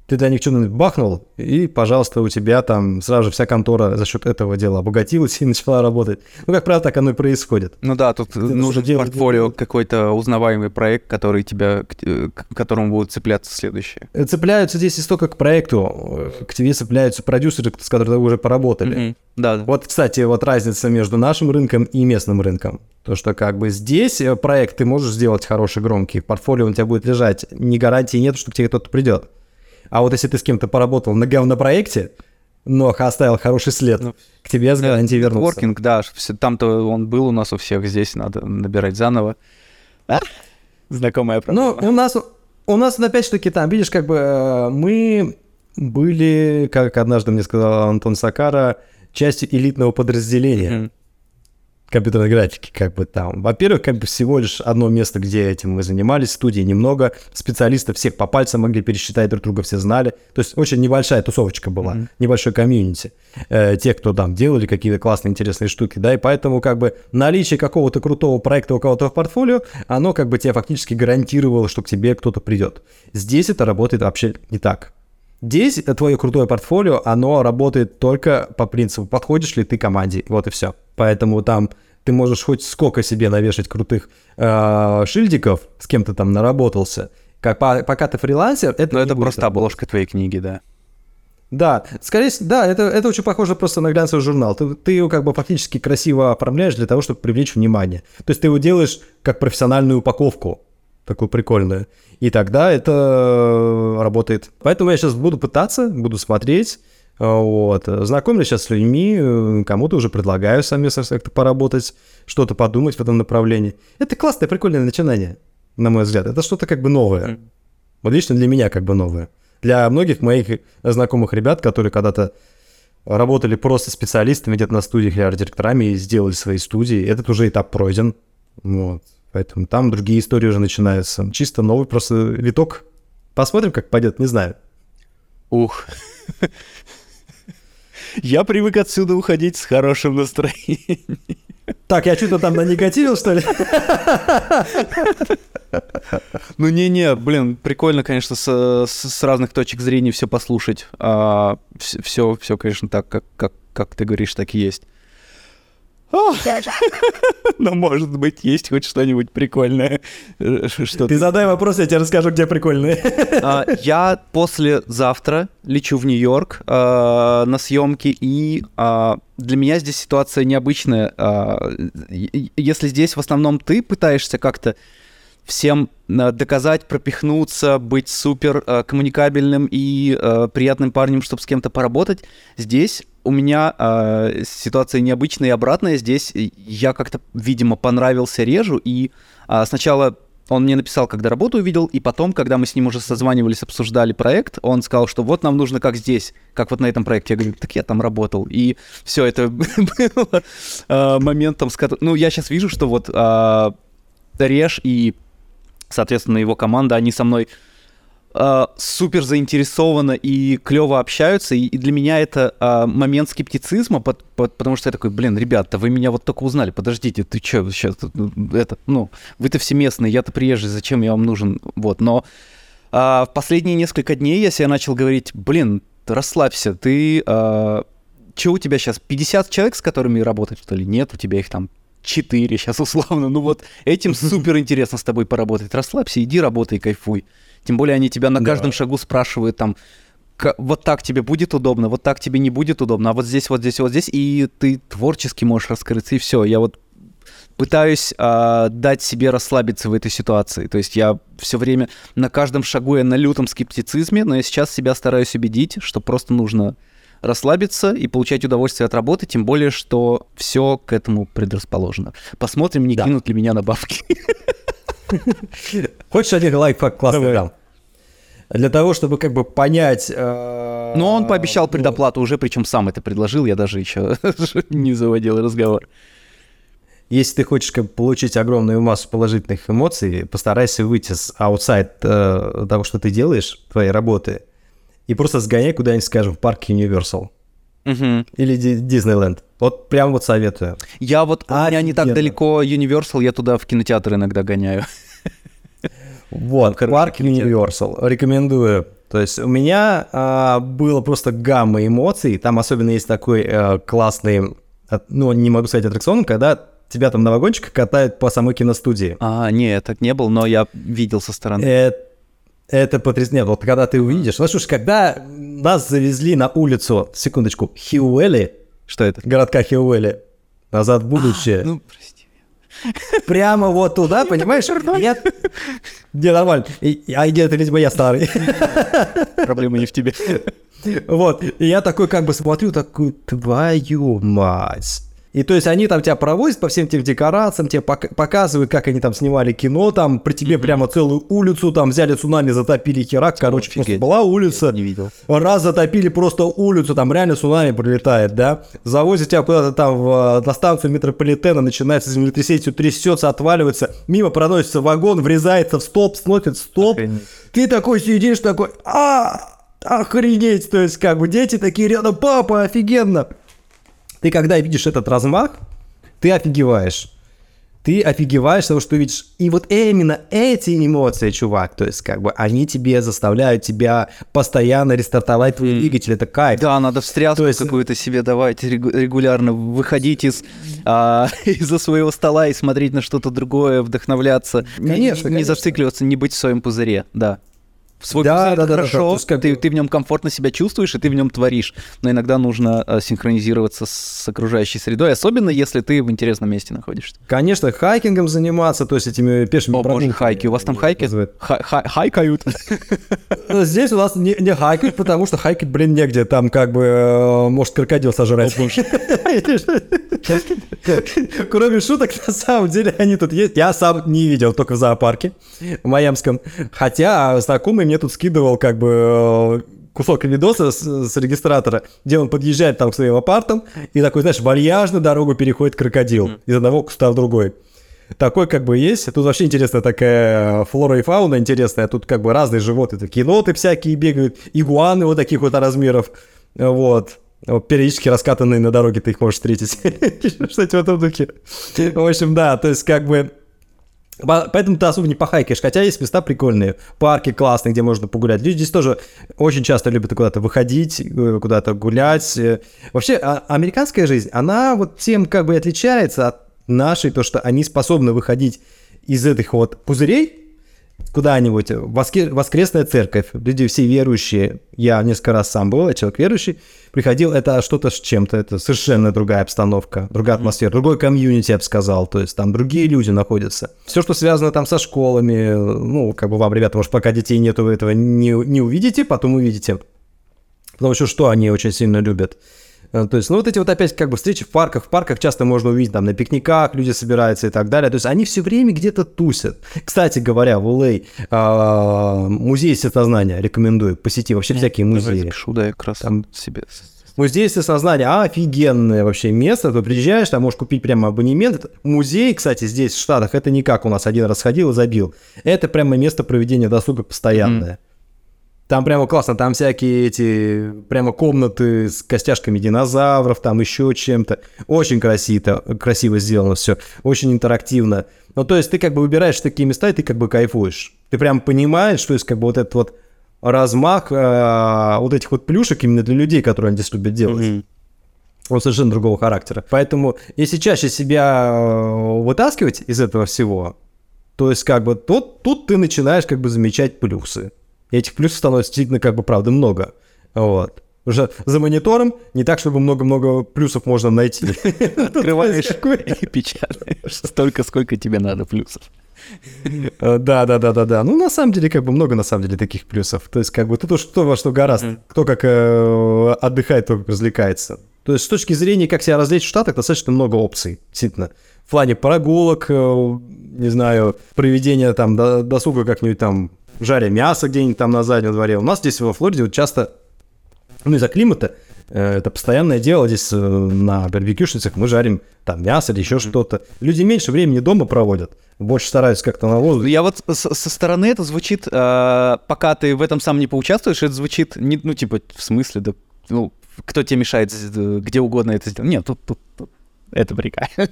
ты для них что-нибудь бахнул, и, пожалуйста, у тебя там сразу же вся контора за счет этого дела обогатилась и [LAUGHS] начала работать. Ну, как правило, так оно и происходит. Ну да, тут ты нужен в портфолио какой-то узнаваемый проект, который тебя, э, к которому будут цепляться следующие. Э, цепляются здесь не столько к проекту, к тебе цепляются продюсеры, с которыми уже поработали. Mm-hmm. Да, да. Вот, кстати, вот разница между нашим рынком и местным рынком. То, что как бы здесь э, проект ты можешь сделать хороший, громкий, в портфолио у тебя будет лежать, ни гарантии нет, что к тебе кто-то придет. А вот если ты с кем-то поработал на говнопроекте, но оставил хороший след, ну, к тебе с гарантией вернуться. Воркинг, да, там-то он был у нас у всех, здесь надо набирать заново. А? Знакомая проблема. Ну, у нас, у нас опять-таки там, видишь, как бы э, мы были, как однажды мне сказал Антон Сакара, частью элитного подразделения. Mm-hmm. Компьютерной графики, как бы там. Во-первых, как бы всего лишь одно место, где этим мы занимались, студии немного, специалистов всех по пальцам могли пересчитать, друг друга все знали. То есть очень небольшая тусовочка была, mm-hmm. небольшой комьюнити. Э, те, кто там делали какие-то классные, интересные штуки, да, и поэтому как бы наличие какого-то крутого проекта у кого-то в портфолио, оно как бы тебе фактически гарантировало, что к тебе кто-то придет. Здесь это работает вообще не так. Здесь твое крутое портфолио, оно работает только по принципу, подходишь ли ты команде, вот и все. Поэтому там ты можешь хоть сколько себе навешать крутых э, шильдиков, с кем ты там наработался, как, по, пока ты фрилансер, это Но это просто работать. обложка твоей книги, да. Да, скорее всего, да, это, это очень похоже просто на глянцевый журнал. Ты, ты его как бы фактически красиво оформляешь для того, чтобы привлечь внимание. То есть ты его делаешь как профессиональную упаковку, такую прикольную. И тогда это работает. Поэтому я сейчас буду пытаться, буду смотреть, вот. Знакомлюсь сейчас с людьми, кому-то уже предлагаю совместно как-то поработать, что-то подумать в этом направлении. Это классное, прикольное начинание, на мой взгляд. Это что-то как бы новое. Вот лично для меня как бы новое. Для многих моих знакомых ребят, которые когда-то работали просто специалистами где-то на студиях или арт-директорами и сделали свои студии, этот уже этап пройден. Вот. Поэтому там другие истории уже начинаются. Чисто новый просто виток. Посмотрим, как пойдет, не знаю. Ух. Я привык отсюда уходить с хорошим настроением. Так, я что-то там на негативил, что ли? Ну не-не, блин, прикольно, конечно, с, с разных точек зрения все послушать. А, все, все, конечно, так, как, как, как ты говоришь, так и есть. [LAUGHS] Но, может быть, есть хоть что-нибудь прикольное. Э, что Ты задай вопрос, я тебе расскажу, где прикольные. [LAUGHS] А, я послезавтра лечу в Нью-Йорк а, на съемки, и а, для меня здесь ситуация необычная. Если здесь в основном ты пытаешься как-то всем доказать, пропихнуться, быть супер коммуникабельным и приятным парнем, чтобы с кем-то поработать, здесь у меня э, ситуация необычная и обратная. Здесь я как-то, видимо, понравился Режу, и э, сначала он мне написал, когда работу увидел, и потом, когда мы с ним уже созванивались, обсуждали проект, он сказал, что вот нам нужно как здесь, как вот на этом проекте. Я говорю, так я там работал. И все это [LAUGHS] было э, моментом, с которым... Ну, я сейчас вижу, что вот Реж и, соответственно, его команда, они со мной э, супер заинтересованно и клево общаются, и, и для меня это э, момент скептицизма, под, под, потому что я такой, блин, ребята, вы меня вот только узнали, подождите, ты что сейчас, это, ну, вы-то все местные, я-то приезжий, зачем я вам нужен, вот, но э, в последние несколько дней я себе начал говорить, блин, расслабься, ты, э, что у тебя сейчас, 50 человек, с которыми работать, что ли? Нет, у тебя их там 4 сейчас условно. Ну вот этим супер интересно с тобой поработать. Расслабься, иди работай, кайфуй. Тем более они тебя на каждом да. шагу спрашивают там, вот так тебе будет удобно, вот так тебе не будет удобно, а вот здесь, вот здесь, вот здесь, и ты творчески можешь раскрыться, и все. Я вот пытаюсь э, дать себе расслабиться в этой ситуации. То есть я все время на каждом шагу я на лютом скептицизме, но я сейчас себя стараюсь убедить, что просто нужно расслабиться и получать удовольствие от работы, тем более, что все к этому предрасположено. Посмотрим, не да. кинут ли меня на бабки. Хочешь один лайфхак классный дам? Для того, чтобы как бы понять... Э, Но он пообещал ну, предоплату уже, причем сам это предложил, я даже еще [LAUGHS] не заводил разговор. Если ты хочешь как получить огромную массу положительных эмоций, постарайся выйти с аутсайд э, того, что ты делаешь, твоей работы, и просто сгоняй куда-нибудь, скажем, в парк Universal. Угу. Или Диснейленд. Вот прям вот советую. Я вот, а, у меня не так далеко Universal, я туда в кинотеатр иногда гоняю. Вот, парк Universal, рекомендую. То есть у меня а, было просто гамма эмоций, там особенно есть такой а, классный, ну, не могу сказать аттракцион, когда тебя там на вагончиках катают по самой киностудии. А, нет, так не был, но я видел со стороны. Это, это потрясает. Вот когда ты увидишь, ну, слушай, когда нас завезли на улицу, секундочку, Хиуэли, что это? Городка Хиуэли. Назад в будущее. А, ну, прости. Прямо вот туда, понимаешь? Я... Не, нормально. А где это, видимо, я старый. Проблема не в тебе. Вот. И я такой как бы смотрю, такой, твою мать. И то есть они там тебя проводят по всем этим декорациям, тебе пок- показывают, как они там снимали кино, там при тебе прямо целую улицу, там взяли цунами, затопили херак, короче, Офигеть. просто была улица. Не видел. Раз затопили просто улицу, там реально цунами прилетает, да? Завозят тебя куда-то там в, на станцию метрополитена, начинается землетрясение, все трясется, отваливается, мимо проносится вагон, врезается в столб, смотрит стоп. Охренеть. Ты такой сидишь, такой, а, охренеть, то есть как бы дети такие рядом, папа, офигенно. Ты когда видишь этот размах, ты офигеваешь. Ты офигеваешь того, что видишь. И вот именно эти эмоции, чувак, то есть как бы они тебе заставляют тебя постоянно рестартовать твой двигатель, это кайф. Да, надо встряску То есть- какую-то себе давать регу- регулярно, выходить из, а, [LAUGHS] из-за своего стола и смотреть на что-то другое, вдохновляться. Не- Конечно, не, конечно. зацикливаться, не быть в своем пузыре, да. В свой Да, да, да, да, да, хорошо, как ты, ты в нем комфортно себя чувствуешь, и ты в нем творишь. Но иногда нужно а, синхронизироваться с окружающей средой, особенно если ты в интересном месте находишься. Конечно, хайкингом заниматься, то есть этими пешими О, боже, хайки. У вас там хайки? Хай- хай- Хайкают. [LAUGHS] Ну, Здесь у нас не, не хайкать, потому что хайкать, блин, негде. Там как бы э, может крокодил сожрать. [LAUGHS] Кроме шуток, на самом деле они тут есть. Я сам не видел, только в зоопарке в Майамском. Хотя знакомый мне тут скидывал как бы э, кусок видоса с, с регистратора, где он подъезжает там к своим апартам и такой, знаешь, вальяжно дорогу переходит крокодил из одного куста в другой. Такой как бы есть. Тут вообще интересная такая флора и фауна интересная. Тут как бы разные животные. Такие ноты всякие бегают. Игуаны вот таких вот размеров. Вот. Вот Периодически раскатанные на дороге ты их можешь встретить. [LAUGHS] Что-то в этом духе. В общем, да, то есть как бы... По- Поэтому ты особо не похайкаешь, хотя есть места прикольные, парки классные, где можно погулять. Люди здесь тоже очень часто любят куда-то выходить, э, куда-то гулять. Э, Вообще, а- американская жизнь, она вот тем как бы отличается от нашей, то, что они способны выходить из этих вот пузырей куда-нибудь, воскресная церковь, люди все верующие, я несколько раз сам был, я человек верующий, приходил, это что-то с чем-то, это совершенно другая обстановка, другая атмосфера, другой комьюнити, я бы сказал, то есть там другие люди находятся. Все, что связано там со школами, ну, как бы вам, ребята, может, пока детей нету, вы этого не, не увидите, потом увидите. Потому что что они очень сильно любят? Э, То есть, ну, вот эти вот опять как бы встречи в парках. В парках часто можно увидеть там на пикниках, люди собираются и так далее. То есть, они все время где-то тусят. Кстати говоря, в LA а, музей естествознания рекомендую. Посети вообще всякие музеи. запишу, да, я как раз Там- себе... Музей естествознания офигенное вообще место. Ты приезжаешь, там можешь купить прямо абонемент. Музей, кстати, здесь в Штатах, это не как у нас один раз ходил и забил. Это прямо место проведения досуга постоянное. Там прямо классно, там всякие эти прямо комнаты с костяшками динозавров, там еще чем-то. Очень красиво, красиво сделано все, очень интерактивно. Ну, то есть ты как бы выбираешь такие места, и ты как бы кайфуешь. Ты прям понимаешь, что есть как бы вот этот вот размах э, вот этих вот плюшек именно для людей, которые они здесь любят делать. Он совершенно другого характера. Поэтому, если чаще себя э, вытаскивать из этого всего, то есть, как бы, тут, тут ты начинаешь, как бы, замечать плюсы. И этих плюсов становится действительно, как бы, правда, много. Вот. Уже за монитором не так, чтобы много-много плюсов можно найти. [LAUGHS] Открываешь и [LAUGHS] печатаешь столько, сколько тебе надо плюсов. Э, Да, да, да, да, да. Ну, на самом деле, как бы много на самом деле таких плюсов. То есть, как бы тут уж кто во что гораст, кто как э, отдыхает, кто как развлекается. То есть, с точки зрения, как себя развлечь в Штатах, достаточно много опций, действительно. В плане прогулок, э, не знаю, проведения там до- досуга как-нибудь там, жаря мясо где-нибудь там на заднем дворе. У нас здесь во Флориде вот часто, ну, из-за климата, э, это постоянное дело здесь э, на барбекюшницах, мы жарим там мясо или еще что-то. Люди меньше времени дома проводят, больше стараются как-то на воздухе. Я вот со стороны это звучит, э, пока ты в этом сам не поучаствуешь, это звучит, не, ну, типа, в смысле, да, ну, кто тебе мешает где угодно это сделать? Нет, тут, тут, тут. это прикольно. [LAUGHS]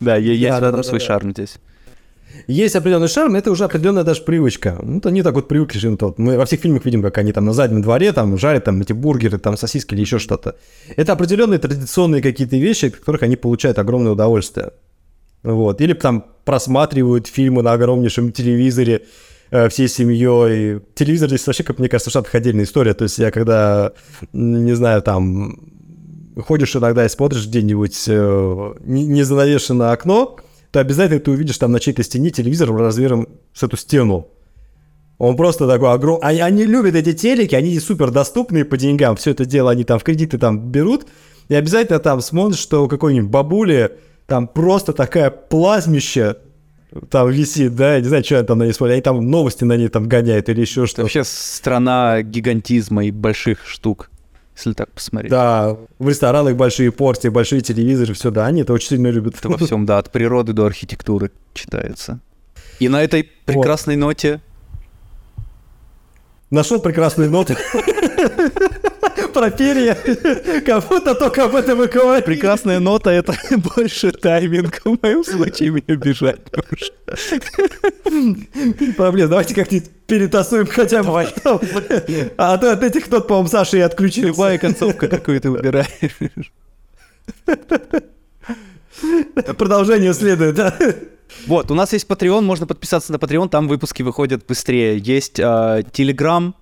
Да, я- Да, этом да, свой да. шарм здесь. Есть определенный шарм, это уже определенная даже привычка. Ну, то не так вот привыкли, что вот мы во всех фильмах видим, как они там на заднем дворе там жарят там эти бургеры, там сосиски или еще что-то. Это определенные традиционные какие-то вещи, от которых они получают огромное удовольствие. Вот. Или там просматривают фильмы на огромнейшем телевизоре э, всей семьей. Телевизор здесь вообще, как мне кажется, в Штатах отдельная история. То есть я когда, не знаю, там ходишь иногда и смотришь где-нибудь э, не занавешенное окно, то обязательно ты увидишь там на чьей-то стене телевизор размером с эту стену. Он просто такой огромный. Они, они любят эти телеки, они супер доступные по деньгам. Все это дело они там в кредиты там берут. И обязательно там смотришь, что у какой-нибудь бабули там просто такая плазмища там висит, да, я не знаю, что они там на ней смотрят, они там новости на ней там гоняют или еще что-то. Вообще страна гигантизма и больших штук, если так посмотреть. Да, в ресторанах большие порции, большие телевизоры, все, да, они это очень сильно любят. Это во всем, да, от природы до архитектуры читается. И на этой прекрасной вот. ноте... Нашел прекрасные ноты. Про перья. Как будто только об этом и говорит. Прекрасная нота — это [LAUGHS] больше тайминг. В моем случае меня бежать Проблем. Давайте как-нибудь перетасуем хотя бы. А то от этих нот, по-моему, Саша и отключил. Любая концовка, какую ты выбираешь. Продолжение следует, да? Вот, у нас есть Patreon, можно подписаться на Patreon, там выпуски выходят быстрее. Есть э, Telegram,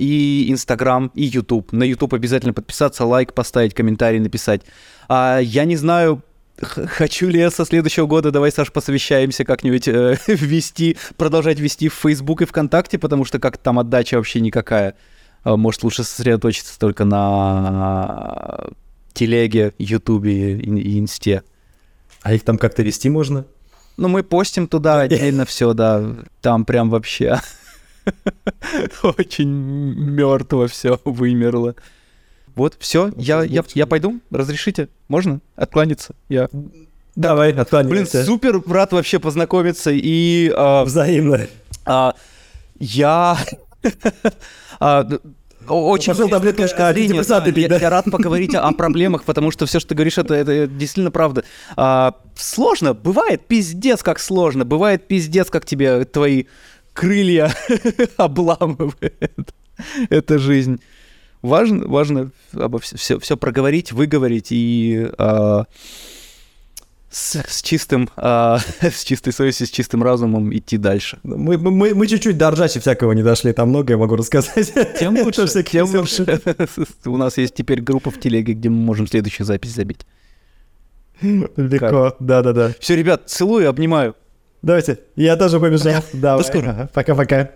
и Инстаграм, и Ютуб. На Ютуб обязательно подписаться, лайк поставить, комментарий написать. А, я не знаю, хочу ли я со следующего года, давай, Саш, посовещаемся как-нибудь э, [LAUGHS] ввести, продолжать вести в Facebook и ВКонтакте, потому что как там отдача вообще никакая. А, может, лучше сосредоточиться только на телеге, Ютубе и Инсте. А их там как-то вести можно? Ну, мы постим туда [LAUGHS] отдельно все, да. Там прям вообще [LAUGHS] Очень мертво все вымерло. Вот, все, я, я, я пойду, разрешите? Можно откланяться? Я... Давай, откланяемся. Блин, супер рад вообще познакомиться и... А, Взаимно. А, я... [LAUGHS] а, очень Пошел таблетку антидепрессанты пить, да? я, я рад поговорить о, о проблемах, потому что все, что ты говоришь, это, это действительно правда. А, сложно, бывает пиздец как сложно, бывает пиздец как тебе твои крылья [LAUGHS] обламывает. Это жизнь. Важно, важно обо все, все, все проговорить, выговорить и э, с, с чистым, э, [LAUGHS] с чистой совестью, с чистым разумом идти дальше. Мы, мы, мы чуть-чуть до ржачи всякого не дошли, там многое могу рассказать. Тем [LAUGHS] лучше, тем лучше. У нас есть теперь группа в телеге, где мы можем следующую запись забить. Легко, да-да-да. Все, ребят, целую, обнимаю. Давайте, я тоже побежал. Давай. До скорого. Пока-пока.